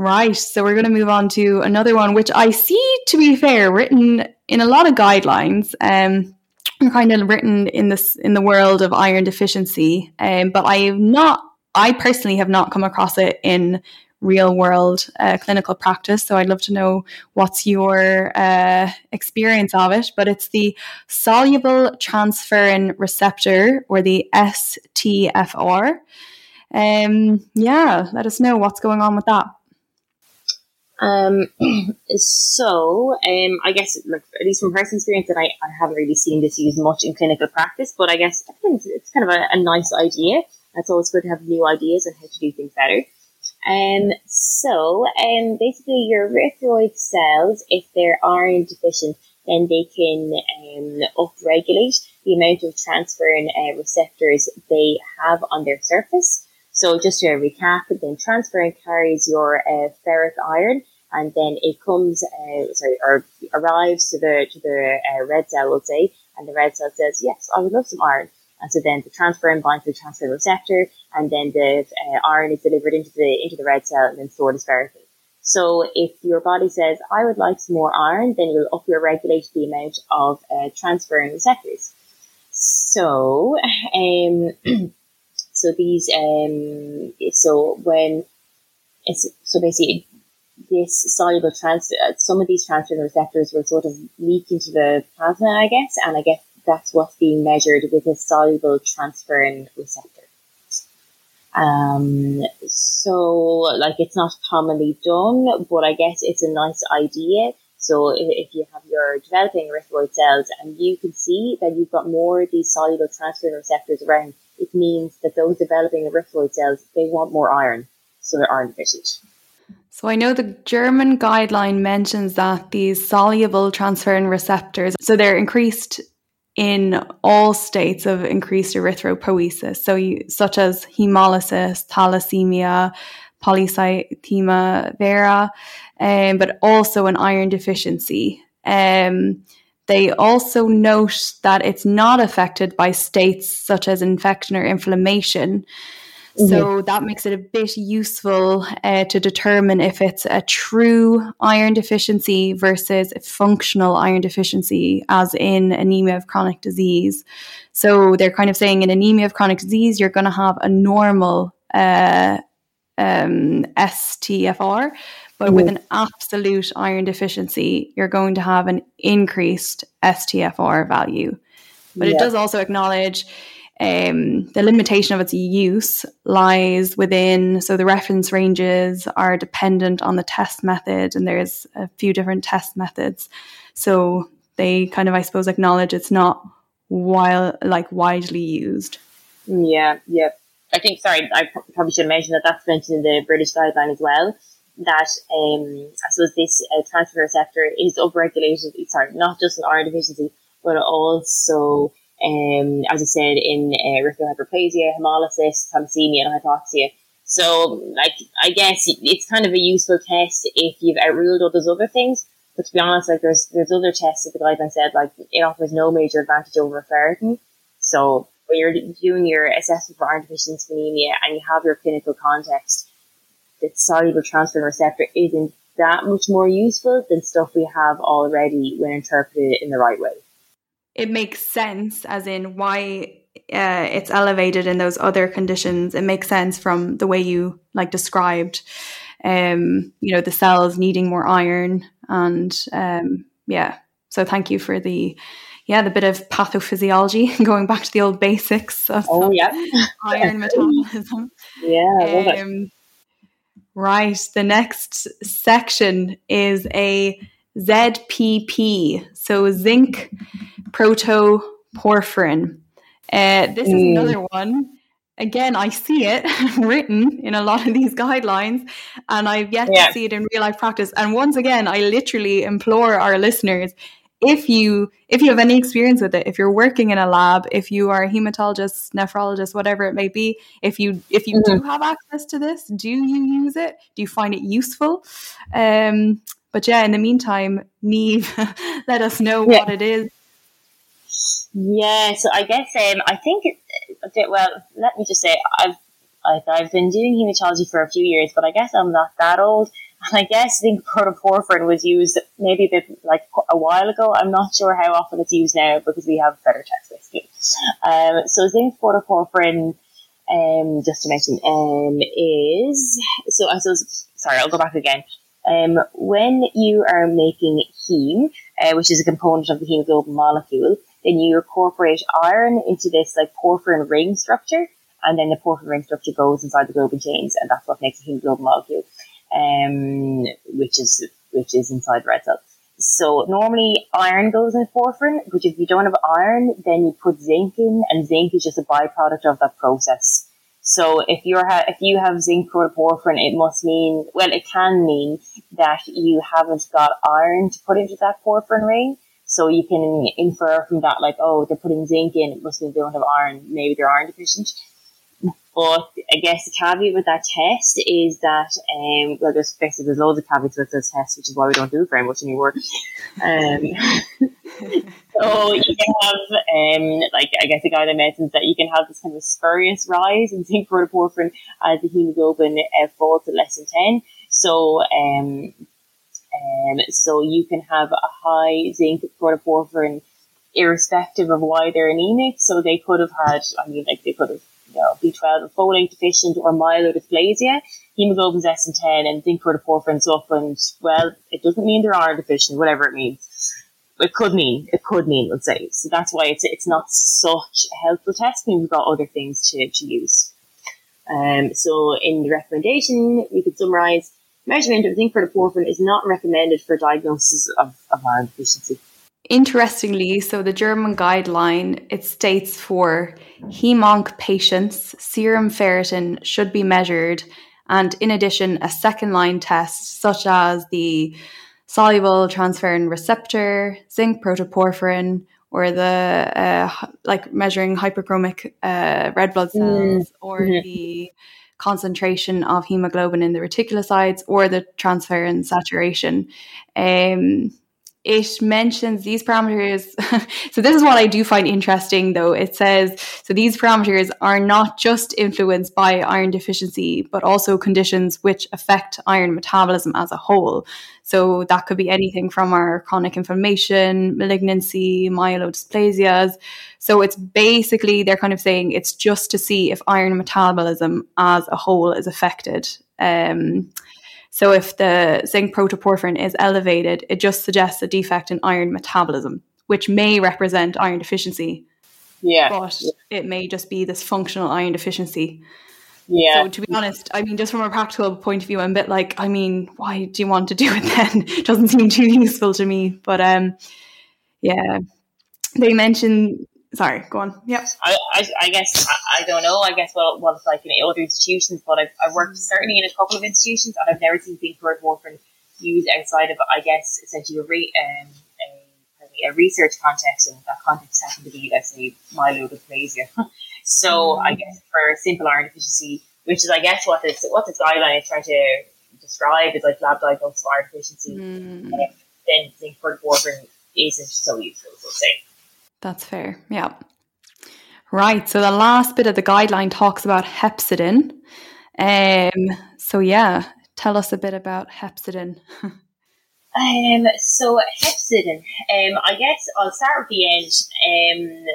Right, so we're going to move on to another one, which I see, to be fair, written in a lot of guidelines. Um, kind of written in this in the world of iron deficiency, um, but I have not. I personally have not come across it in real world uh, clinical practice. So I'd love to know what's your uh, experience of it. But it's the soluble transferrin receptor or the STFR. Um, yeah, let us know what's going on with that. Um, so, um, I guess, like, at least from personal experience, that I, I haven't really seen this used much in clinical practice, but I guess I think it's kind of a, a nice idea. It's always good to have new ideas on how to do things better. Um, so, um, basically your erythroid cells, if they're iron deficient, then they can um, upregulate the amount of transferrin uh, receptors they have on their surface. So just to recap, then transferrin carries your uh, ferric iron, and then it comes, uh, sorry, or arrives to the to the uh, red cell, we'll say, and the red cell says, "Yes, I would love some iron." And so then the transferrin binds to the transferrin receptor, and then the uh, iron is delivered into the into the red cell and then stored as ferritin. So if your body says, "I would like some more iron," then you'll up your regulate the amount of uh, transferrin receptors. So, um, so these, um, so when it's so basically this soluble trans, uh, some of these transferrin receptors will sort of leak into the plasma, I guess, and I guess that's what's being measured with a soluble transferrin receptor. Um, so like it's not commonly done, but I guess it's a nice idea. So if, if you have your developing erythroid cells and you can see that you've got more of these soluble transferrin receptors around, it means that those developing erythroid cells, they want more iron. So they're iron deficient. So I know the German guideline mentions that these soluble transferrin receptors, so they're increased in all states of increased erythropoiesis, so you, such as hemolysis, thalassemia, polycythemia vera, um, but also an iron deficiency. Um, They also note that it's not affected by states such as infection or inflammation. So that makes it a bit useful uh, to determine if it's a true iron deficiency versus a functional iron deficiency, as in anemia of chronic disease. So they're kind of saying in anemia of chronic disease, you're going to have a normal uh, um, STFR, but mm-hmm. with an absolute iron deficiency, you're going to have an increased STFR value. But yeah. it does also acknowledge um, the limitation of its use lies within, so the reference ranges are dependent on the test method, and there's a few different test methods. So they kind of, I suppose, acknowledge it's not while like widely used. Yeah, yeah. I think, sorry, I probably should mention that that's mentioned in the British guideline as well. That um, I suppose this uh, transferrin receptor is upregulated. Sorry, not just an iron deficiency, but also um, as I said, in uh, hyperplasia, hemolysis, thalassemia, and hypoxia. So, like, I guess it's kind of a useful test if you've outruled all those other things. But to be honest, like, there's there's other tests that the guideline said, like, it offers no major advantage over ferritin. So, when you're doing your assessment for iron deficiency anemia and you have your clinical context, the soluble transferrin receptor isn't that much more useful than stuff we have already when interpreted in the right way it makes sense as in why uh, it's elevated in those other conditions. It makes sense from the way you like described, um, you know, the cells needing more iron and um, yeah. So thank you for the yeah the bit of pathophysiology going back to the old basics of oh, yeah. iron metabolism. Yeah, um, Right. The next section is a ZPP, so zinc protoporphyrin. Uh, this is mm. another one. Again, I see it written in a lot of these guidelines, and I've yet yeah. to see it in real life practice. And once again, I literally implore our listeners if you if you have any experience with it if you're working in a lab if you are a hematologist nephrologist whatever it may be if you if you mm-hmm. do have access to this do you use it do you find it useful um but yeah in the meantime Neve let us know yeah. what it is yeah, so I guess um, I think it, well. Let me just say I've I've, I've been doing hematology for a few years, but I guess I'm not that old. And I guess I think protoporphyrin was used maybe a bit like a while ago. I'm not sure how often it's used now because we have better checks basically. Um, so zinc protoporphyrin, um, just to mention, um, is so I suppose. Sorry, I'll go back again. Um, when you are making heme, uh, which is a component of the hemoglobin molecule, then you incorporate iron into this like porphyrin ring structure, and then the porphyrin ring structure goes inside the globin chains, and that's what makes a hemoglobin molecule, um, which is which is inside red cell. So normally iron goes in porphyrin, but if you don't have iron, then you put zinc in, and zinc is just a byproduct of that process. So if you're ha- if you have zinc protoporphyrin, it must mean well, it can mean that you haven't got iron to put into that porphyrin ring. So you can infer from that, like, oh, they're putting zinc in, it must mean they don't have iron, maybe they're iron deficient. But I guess the caveat with that test is that, um, well, there's basically there's loads of caveats with this test, which is why we don't do it very much anymore. Um, so you can have, um, like, I guess the guy that mentions that you can have this kind of spurious rise in zinc protoporphyrin as the hemoglobin uh, falls to less than 10. So, um, um, so you can have a high zinc protoporphyrin irrespective of why they're anemic. So they could have had, I mean, like they could have, you know, B12 or folate deficient or myelodysplasia, hemoglobin's S and 10 and zinc protoporphyrin's up and, well, it doesn't mean they're iron deficient, whatever it means. It could mean, it could mean, let's say. So that's why it's, it's not such a helpful test. I mean, we've got other things to, to use. Um, so in the recommendation, we could summarize measurement of zinc protoporphyrin is not recommended for diagnosis of, of iron deficiency. Interestingly, so the German guideline it states for hemonc patients, serum ferritin should be measured, and in addition, a second line test such as the soluble transferrin receptor, zinc protoporphyrin, or the uh, like measuring hypochromic uh, red blood cells, mm. or mm-hmm. the concentration of hemoglobin in the reticulocytes or the transferrin saturation. Um, it mentions these parameters. so, this is what I do find interesting though. It says, so these parameters are not just influenced by iron deficiency, but also conditions which affect iron metabolism as a whole. So, that could be anything from our chronic inflammation, malignancy, myelodysplasias. So, it's basically, they're kind of saying it's just to see if iron metabolism as a whole is affected. Um, so if the zinc protoporphyrin is elevated, it just suggests a defect in iron metabolism, which may represent iron deficiency. Yeah. But it may just be this functional iron deficiency. Yeah. So to be honest, I mean, just from a practical point of view, I'm a bit like, I mean, why do you want to do it then? it doesn't seem too useful to me. But um, yeah, they mentioned sorry, go on. Yep. I, I, I guess I, I, don't know. I guess what, what it's like in other institutions, but I've, I've worked certainly in a couple of institutions, and I've never seen zinc protoporphyrin used outside of, I guess, essentially a, re, um, a, a research context, and that context happened to be, let's say, myelodysplasia. so mm. I guess for simple iron deficiency, which is, I guess, what this what this guideline is trying to describe is like lab diagnosis of iron deficiency. Mm. Uh, then zinc protoporphyrin isn't so useful, so say. That's fair. Yeah. Right. So the last bit of the guideline talks about hepcidin. Um, so yeah, tell us a bit about hepcidin. um, so hepcidin. Um, I guess I'll start with the end. Um,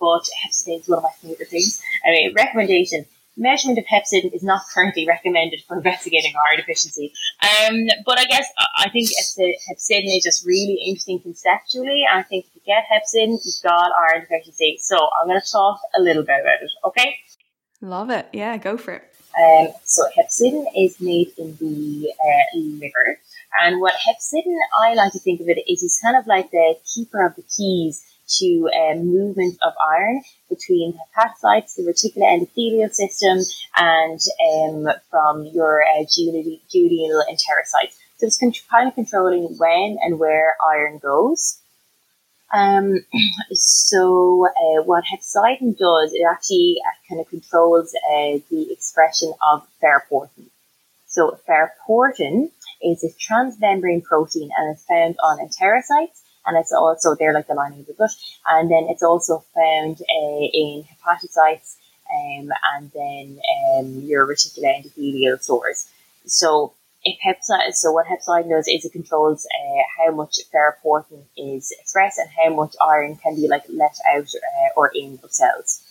but hepcidin is one of my favorite things. I mean, recommendation: measurement of hepcidin is not currently recommended for investigating iron deficiency. Um, but I guess I think hepcidin is just really interesting conceptually. I think if you get hepcidin, you've got iron deficiency. So I'm going to talk a little bit about it. Okay. Love it. Yeah, go for it. Um, so hepcidin is made in the uh, liver. And what hepcidin, I like to think of it, is it's kind of like the keeper of the keys to um, movement of iron between hepatocytes, the reticular endothelial system, and um, from your uh, duodenal enterocytes. So it's kind of controlling when and where iron goes. Um, so uh, what hepcidin does, it actually uh, kind of controls uh, the expression of ferroportin. So ferroportin is a transmembrane protein and is found on enterocytes and it's also there like the lining of the gut, and then it's also found uh, in hepatocytes um, and then um, your reticular endothelial stores. So if hepcidin, so what hepcidin does is it controls uh, how much ferroportin is expressed and how much iron can be like let out uh, or in of cells.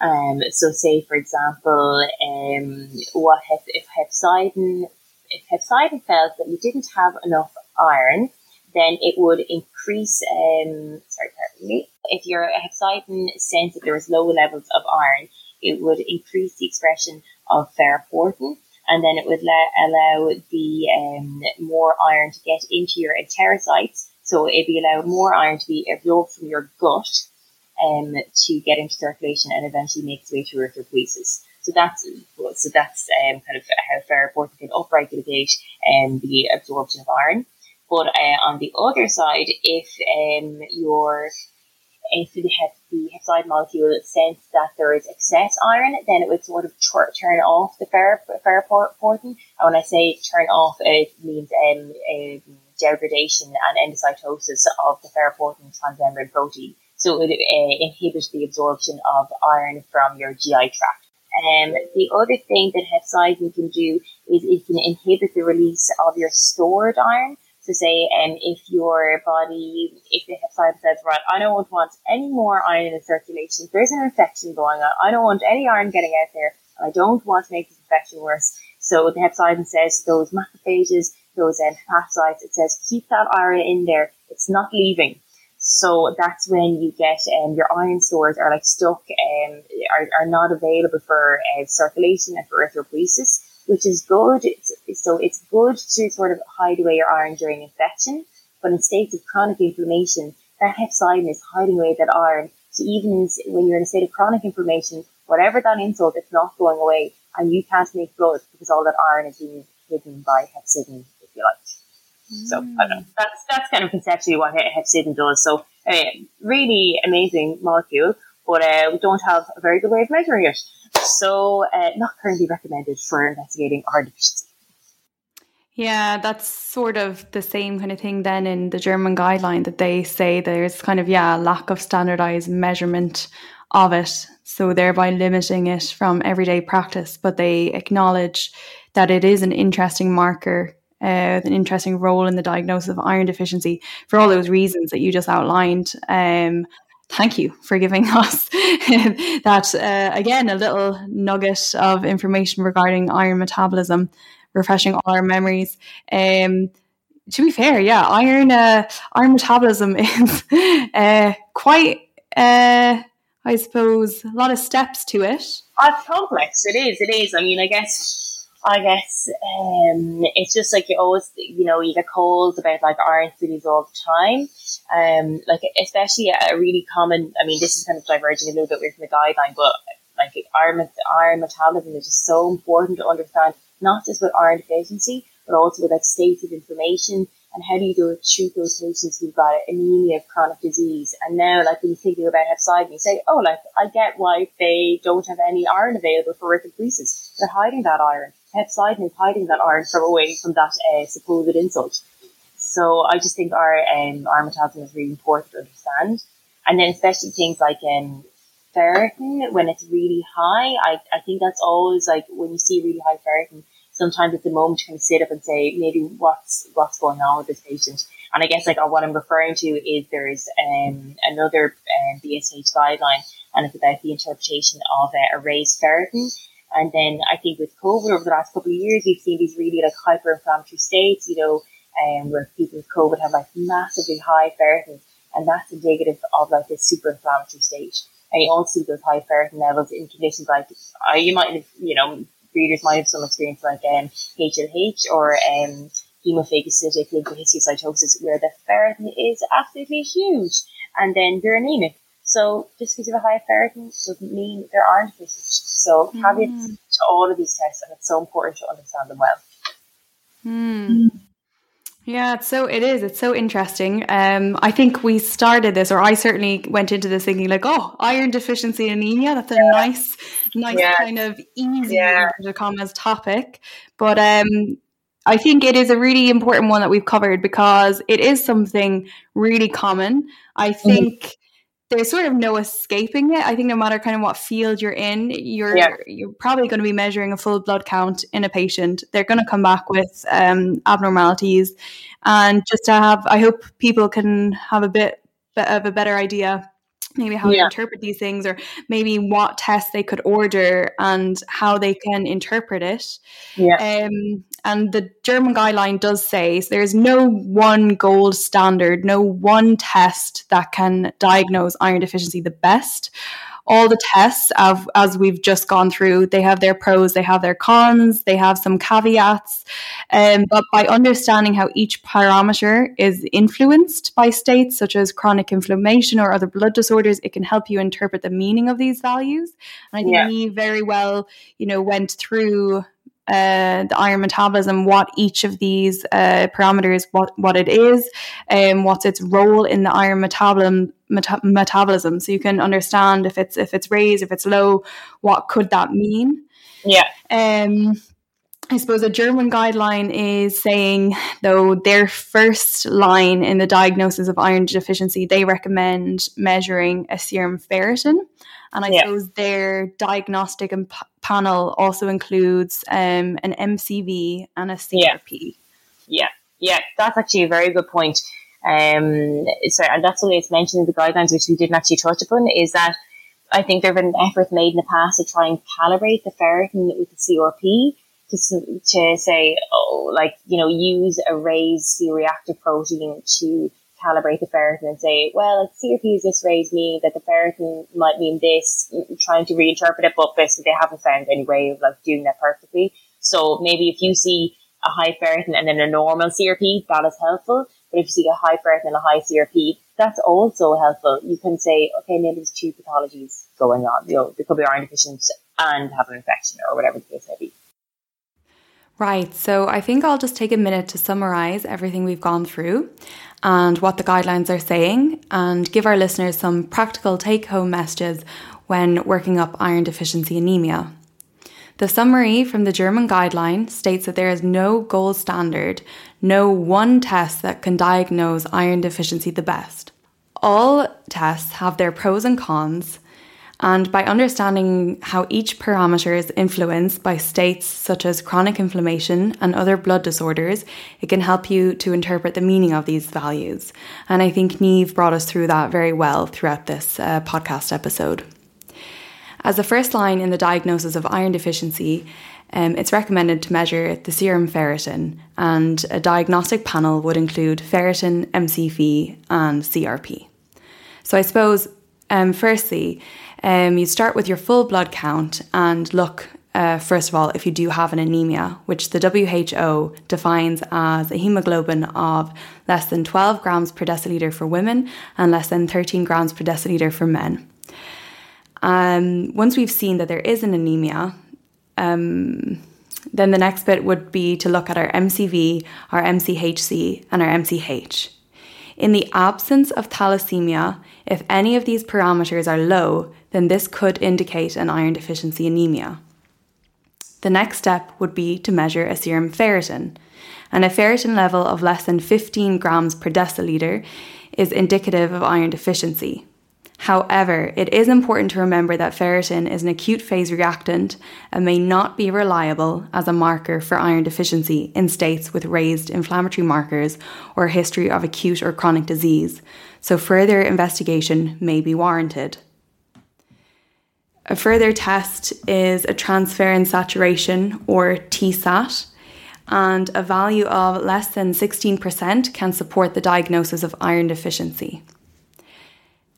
Um, so say for example, um, what if, if hepcidin, if hepcidin felt that you didn't have enough iron, then it would increase, um, sorry, me, if your hepcidin sense that there was low levels of iron, it would increase the expression of ferroportin and then it would let, allow the um, more iron to get into your enterocytes. So it'd be allow more iron to be absorbed from your gut um, to get into circulation and eventually make its way through erythropoiesis. So that's so that's um, kind of how ferroportin can upregulate um, the absorption of iron. But uh, on the other side, if um, your if the, the hepcidin molecule sense that there is excess iron, then it would sort of tur- turn off the ferroportin. And when I say turn off, it means um, um, degradation and endocytosis of the ferroportin transmembrane protein. So it uh, inhibit the absorption of iron from your GI tract. Um, the other thing that hepcidin can do is it can inhibit the release of your stored iron to say, um, if your body, if the hepcidin says, right, I don't want any more iron in the circulation, if there's an infection going on, I don't want any iron getting out there, and I don't want to make this infection worse. So the hepcidin says those macrophages, those um, hepatocytes, it says keep that iron in there. It's not leaving. So that's when you get um, your iron stores are like stuck, um, are, are not available for uh, circulation and for erythropoiesis which is good. It's, so it's good to sort of hide away your iron during infection, but in states of chronic inflammation, that hepcidin is hiding away that iron. So even when you're in a state of chronic inflammation, whatever that insult, it's not going away, and you can't make blood because all that iron is being hidden by hepcidin, if you like. So I don't know. That's that's kind of conceptually what hepcidin does. So uh, really amazing molecule, but uh, we don't have a very good way of measuring it. So, uh, not currently recommended for investigating iron deficiency. Yeah, that's sort of the same kind of thing then in the German guideline that they say there's kind of, yeah, lack of standardized measurement of it. So thereby limiting it from everyday practice. But they acknowledge that it is an interesting marker, uh, an interesting role in the diagnosis of iron deficiency for all those reasons that you just outlined. Um, thank you for giving us that, uh, again, a little nugget of information regarding iron metabolism refreshing all our memories. Um, to be fair, yeah, iron uh, iron metabolism is uh, quite, uh, I suppose, a lot of steps to it. It's complex. It is. It is. I mean, I guess, I guess um, it's just like you always, you know, you get calls about like iron studies all the time. Um, like especially a really common. I mean, this is kind of diverging a little bit from the guideline, but like iron iron metabolism is just so important to understand not just with iron deficiency, but also with like states of inflammation and how do you do treat those patients who've got anemia of chronic disease. And now, like when you're thinking about hepcidin, you say, oh, like I get why they don't have any iron available for erythropoiesis. They're hiding that iron. Hepcidin is hiding that iron from away from that uh, supposed insult. So I just think our um, our metabolism is really important to understand. And then especially things like um, ferritin when it's really high. I, I think that's always like when you see really high ferritin, sometimes it's the moment to kind of sit up and say, maybe what's, what's going on with this patient. And I guess like what I'm referring to is there's um, another um, BSH guideline and it's about the interpretation of uh, a raised ferritin. And then I think with COVID over the last couple of years, we've seen these really like hyper-inflammatory states, you know, um, where people with COVID have like massively high ferritin and that's indicative of like a super inflammatory state and you also see those high ferritin levels in conditions like uh, you might have, you know, readers might have some experience like um, HLH or um, hemophagocytic lymphohistiocytosis where the ferritin is absolutely huge and then they're anemic. So just because you have a high ferritin doesn't mean there aren't deficient. So caveats mm. to all of these tests and it's so important to understand them well. Mm. Yeah, it's so it is. It's so interesting. Um, I think we started this, or I certainly went into this thinking like, oh, iron deficiency anemia. That's a yeah. nice, nice yeah. kind of easy yeah. to come as topic. But um, I think it is a really important one that we've covered because it is something really common. I mm-hmm. think. Mm-hmm there's sort of no escaping it. I think no matter kind of what field you're in, you're yeah. you're probably going to be measuring a full blood count in a patient. They're going to come back with um, abnormalities, and just to have, I hope people can have a bit of a better idea maybe how yeah. to interpret these things or maybe what tests they could order and how they can interpret it. Yeah. Um, and the German guideline does say so there's no one gold standard, no one test that can diagnose iron deficiency the best all the tests of, as we've just gone through, they have their pros, they have their cons, they have some caveats. Um, but by understanding how each parameter is influenced by states such as chronic inflammation or other blood disorders, it can help you interpret the meaning of these values. And I think yeah. he very well, you know, went through uh, the iron metabolism, what each of these uh, parameters, what, what it is, and um, what's its role in the iron metabolism, meta- metabolism. So you can understand if it's if it's raised, if it's low, what could that mean? Yeah. Um, I suppose a German guideline is saying, though, their first line in the diagnosis of iron deficiency, they recommend measuring a serum ferritin. And I yeah. suppose their diagnostic and p- panel also includes um, an MCV and a CRP. Yeah. yeah, yeah, that's actually a very good point. Um, so, and that's what it's mentioned in the guidelines, which we didn't actually touch upon, is that I think there have been efforts made in the past to try and calibrate the ferritin with the CRP to, to say, oh, like, you know, use a raised C-reactive protein to calibrate the ferritin and say, well, if CRP is this raised mean that the ferritin might mean this, trying to reinterpret it, but basically they haven't found any way of like doing that perfectly. So maybe if you see a high ferritin and then a normal CRP, that is helpful. But if you see a high ferritin and a high CRP, that's also helpful. You can say, okay, maybe there's two pathologies going on. You know, there could be iron deficient and have an infection or whatever the case may be. Right, so I think I'll just take a minute to summarize everything we've gone through and what the guidelines are saying and give our listeners some practical take home messages when working up iron deficiency anemia. The summary from the German guideline states that there is no gold standard, no one test that can diagnose iron deficiency the best. All tests have their pros and cons, and by understanding how each parameter is influenced by states such as chronic inflammation and other blood disorders, it can help you to interpret the meaning of these values. And I think Neve brought us through that very well throughout this uh, podcast episode. As the first line in the diagnosis of iron deficiency, um, it's recommended to measure the serum ferritin, and a diagnostic panel would include ferritin, MCV, and CRP. So I suppose, um, firstly, um, you start with your full blood count and look, uh, first of all, if you do have an anemia, which the WHO defines as a hemoglobin of less than 12 grams per deciliter for women and less than 13 grams per deciliter for men. Um, once we've seen that there is an anemia, um, then the next bit would be to look at our MCV, our MCHC, and our MCH. In the absence of thalassemia, if any of these parameters are low, then this could indicate an iron deficiency anemia. The next step would be to measure a serum ferritin, and a ferritin level of less than 15 grams per deciliter is indicative of iron deficiency. However, it is important to remember that ferritin is an acute phase reactant and may not be reliable as a marker for iron deficiency in states with raised inflammatory markers or a history of acute or chronic disease, so further investigation may be warranted. A further test is a transferrin saturation or TSAT, and a value of less than 16% can support the diagnosis of iron deficiency.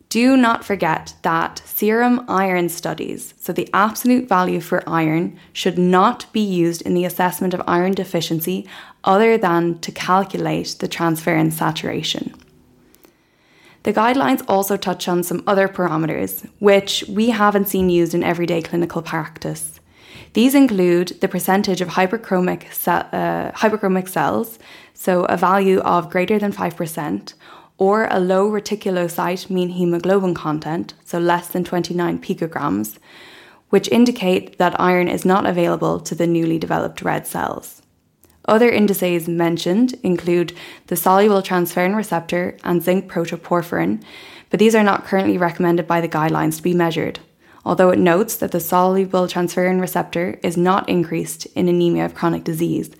Do not forget that serum iron studies, so the absolute value for iron, should not be used in the assessment of iron deficiency other than to calculate the transferrin saturation. The guidelines also touch on some other parameters, which we haven't seen used in everyday clinical practice. These include the percentage of hypochromic, uh, hypochromic cells, so a value of greater than 5%, or a low reticulocyte mean hemoglobin content, so less than 29 picograms, which indicate that iron is not available to the newly developed red cells. Other indices mentioned include the soluble transferrin receptor and zinc protoporphyrin, but these are not currently recommended by the guidelines to be measured, although it notes that the soluble transferrin receptor is not increased in anemia of chronic disease,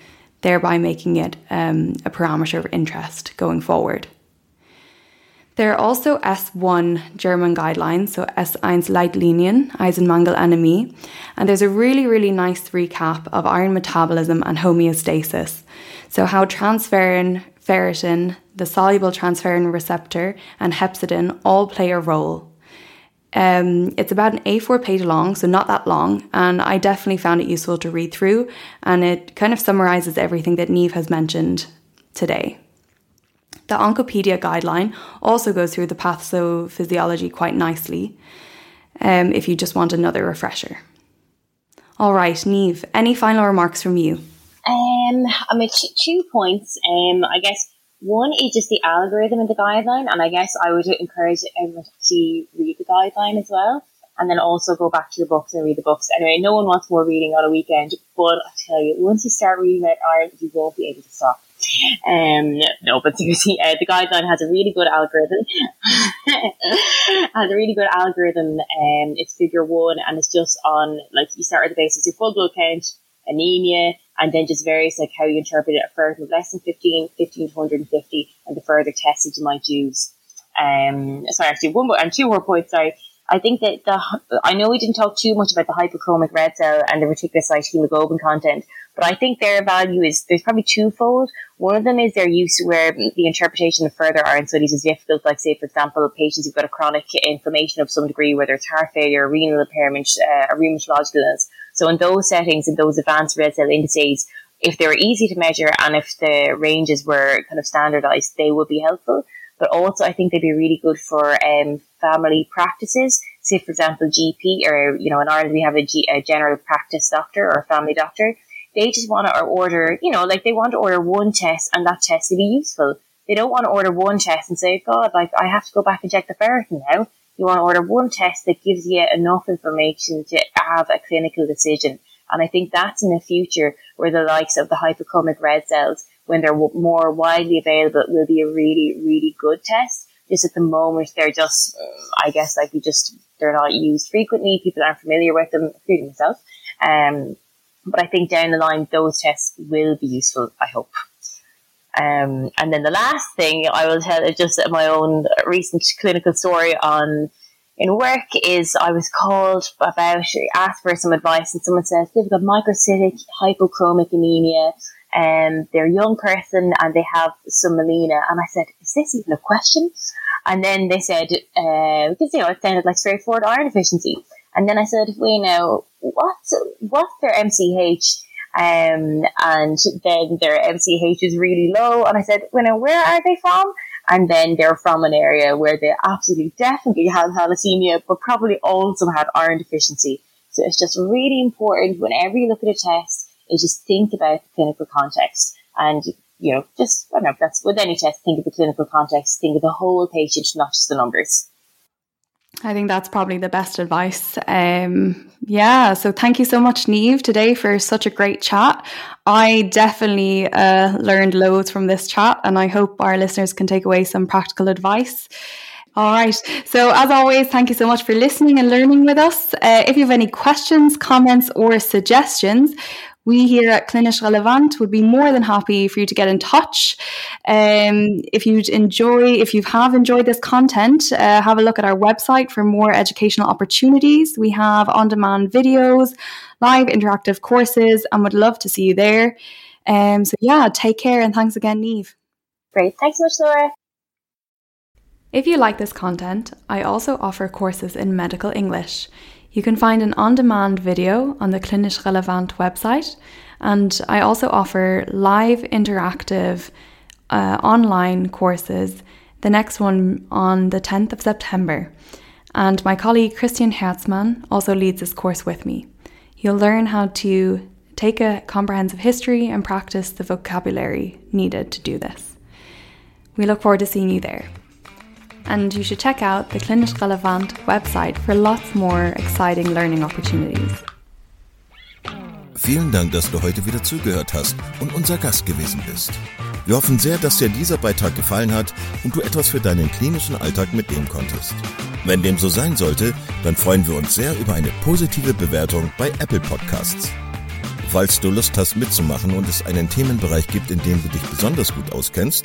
thereby making it um, a parameter of interest going forward. There are also S1 German guidelines, so S1 Leitlinien, Eisenmangelanämie, and there's a really, really nice recap of iron metabolism and homeostasis. So, how transferrin, ferritin, the soluble transferrin receptor, and hepcidin all play a role. Um, it's about an A4 page long, so not that long, and I definitely found it useful to read through, and it kind of summarizes everything that Neve has mentioned today. The Onkopedia guideline also goes through the pathophysiology quite nicely um, if you just want another refresher. All right, Neve, any final remarks from you? Um, I mean, two points. Um, I guess one is just the algorithm in the guideline, and I guess I would encourage everyone to read the guideline as well, and then also go back to your books and read the books. Anyway, no one wants more reading on a weekend, but I tell you, once you start reading about Ireland, you won't be able to stop. Um, no, but uh, the guideline has a really good algorithm. has a really good algorithm. Um, it's figure one, and it's just on like you start at the basis your full blood count, anemia, and then just various like how you interpret it. Of less than 15, 15 to 150, and the further tests that you might use. Um, sorry, actually, one more and two more points. Sorry. I think that the I know we didn't talk too much about the hypochromic red cell and the reticulocyte hemoglobin content, but I think their value is there's probably twofold. One of them is their use where the interpretation of further iron studies is difficult. Like say, for example, patients who've got a chronic inflammation of some degree, whether it's heart failure, renal impairment, uh, rheumatological illness. So in those settings, in those advanced red cell indices, if they were easy to measure and if the ranges were kind of standardized, they would be helpful. But also, I think they'd be really good for um, family practices. Say, for example, GP, or you know, in Ireland we have a, G, a general practice doctor or a family doctor they just want to order, you know, like they want to order one test and that test to be useful. They don't want to order one test and say, God, like I have to go back and check the ferritin now. You want to order one test that gives you enough information to have a clinical decision. And I think that's in the future where the likes of the hypochromic red cells, when they're more widely available, will be a really, really good test. Just at the moment, they're just, I guess, like we just, they're not used frequently. People aren't familiar with them, including myself. Um, but I think down the line, those tests will be useful, I hope. Um, and then the last thing I will tell is just my own recent clinical story on in work is I was called about asked for some advice and someone says they've got microcytic hypochromic anemia and um, they're a young person and they have some melena. And I said is this even a question? And then they said uh, because you know it sounded like straightforward iron deficiency and then I said wait now what, what's their MCH um, and then their MCH is really low. And I said, well, now, where are they from? And then they're from an area where they absolutely definitely had thalassemia, but probably also had iron deficiency. So it's just really important whenever you look at a test, is just think about the clinical context. And, you know, just, I don't know, that's with any test, think of the clinical context, think of the whole patient, not just the numbers. I think that's probably the best advice. Um, yeah, so thank you so much, Neve, today for such a great chat. I definitely uh, learned loads from this chat, and I hope our listeners can take away some practical advice. All right. So, as always, thank you so much for listening and learning with us. Uh, if you have any questions, comments, or suggestions, we here at Klinisch Relevant would be more than happy for you to get in touch. Um, if you'd enjoy, if you have enjoyed this content, uh, have a look at our website for more educational opportunities. We have on demand videos, live interactive courses, and would love to see you there. Um, so, yeah, take care and thanks again, Neve. Great. Thanks so much, Laura. If you like this content, I also offer courses in medical English. You can find an on demand video on the Klinisch Relevant website, and I also offer live interactive uh, online courses, the next one on the 10th of September. And my colleague Christian Herzmann also leads this course with me. You'll learn how to take a comprehensive history and practice the vocabulary needed to do this. We look forward to seeing you there and you should check out the Klinisch Relevant website for lots more exciting learning opportunities. Vielen Dank, dass du heute wieder zugehört hast und unser Gast gewesen bist. Wir hoffen sehr, dass dir dieser Beitrag gefallen hat und du etwas für deinen klinischen Alltag mitnehmen konntest. Wenn dem so sein sollte, dann freuen wir uns sehr über eine positive Bewertung bei Apple Podcasts. Falls du Lust hast mitzumachen und es einen Themenbereich gibt, in dem du dich besonders gut auskennst,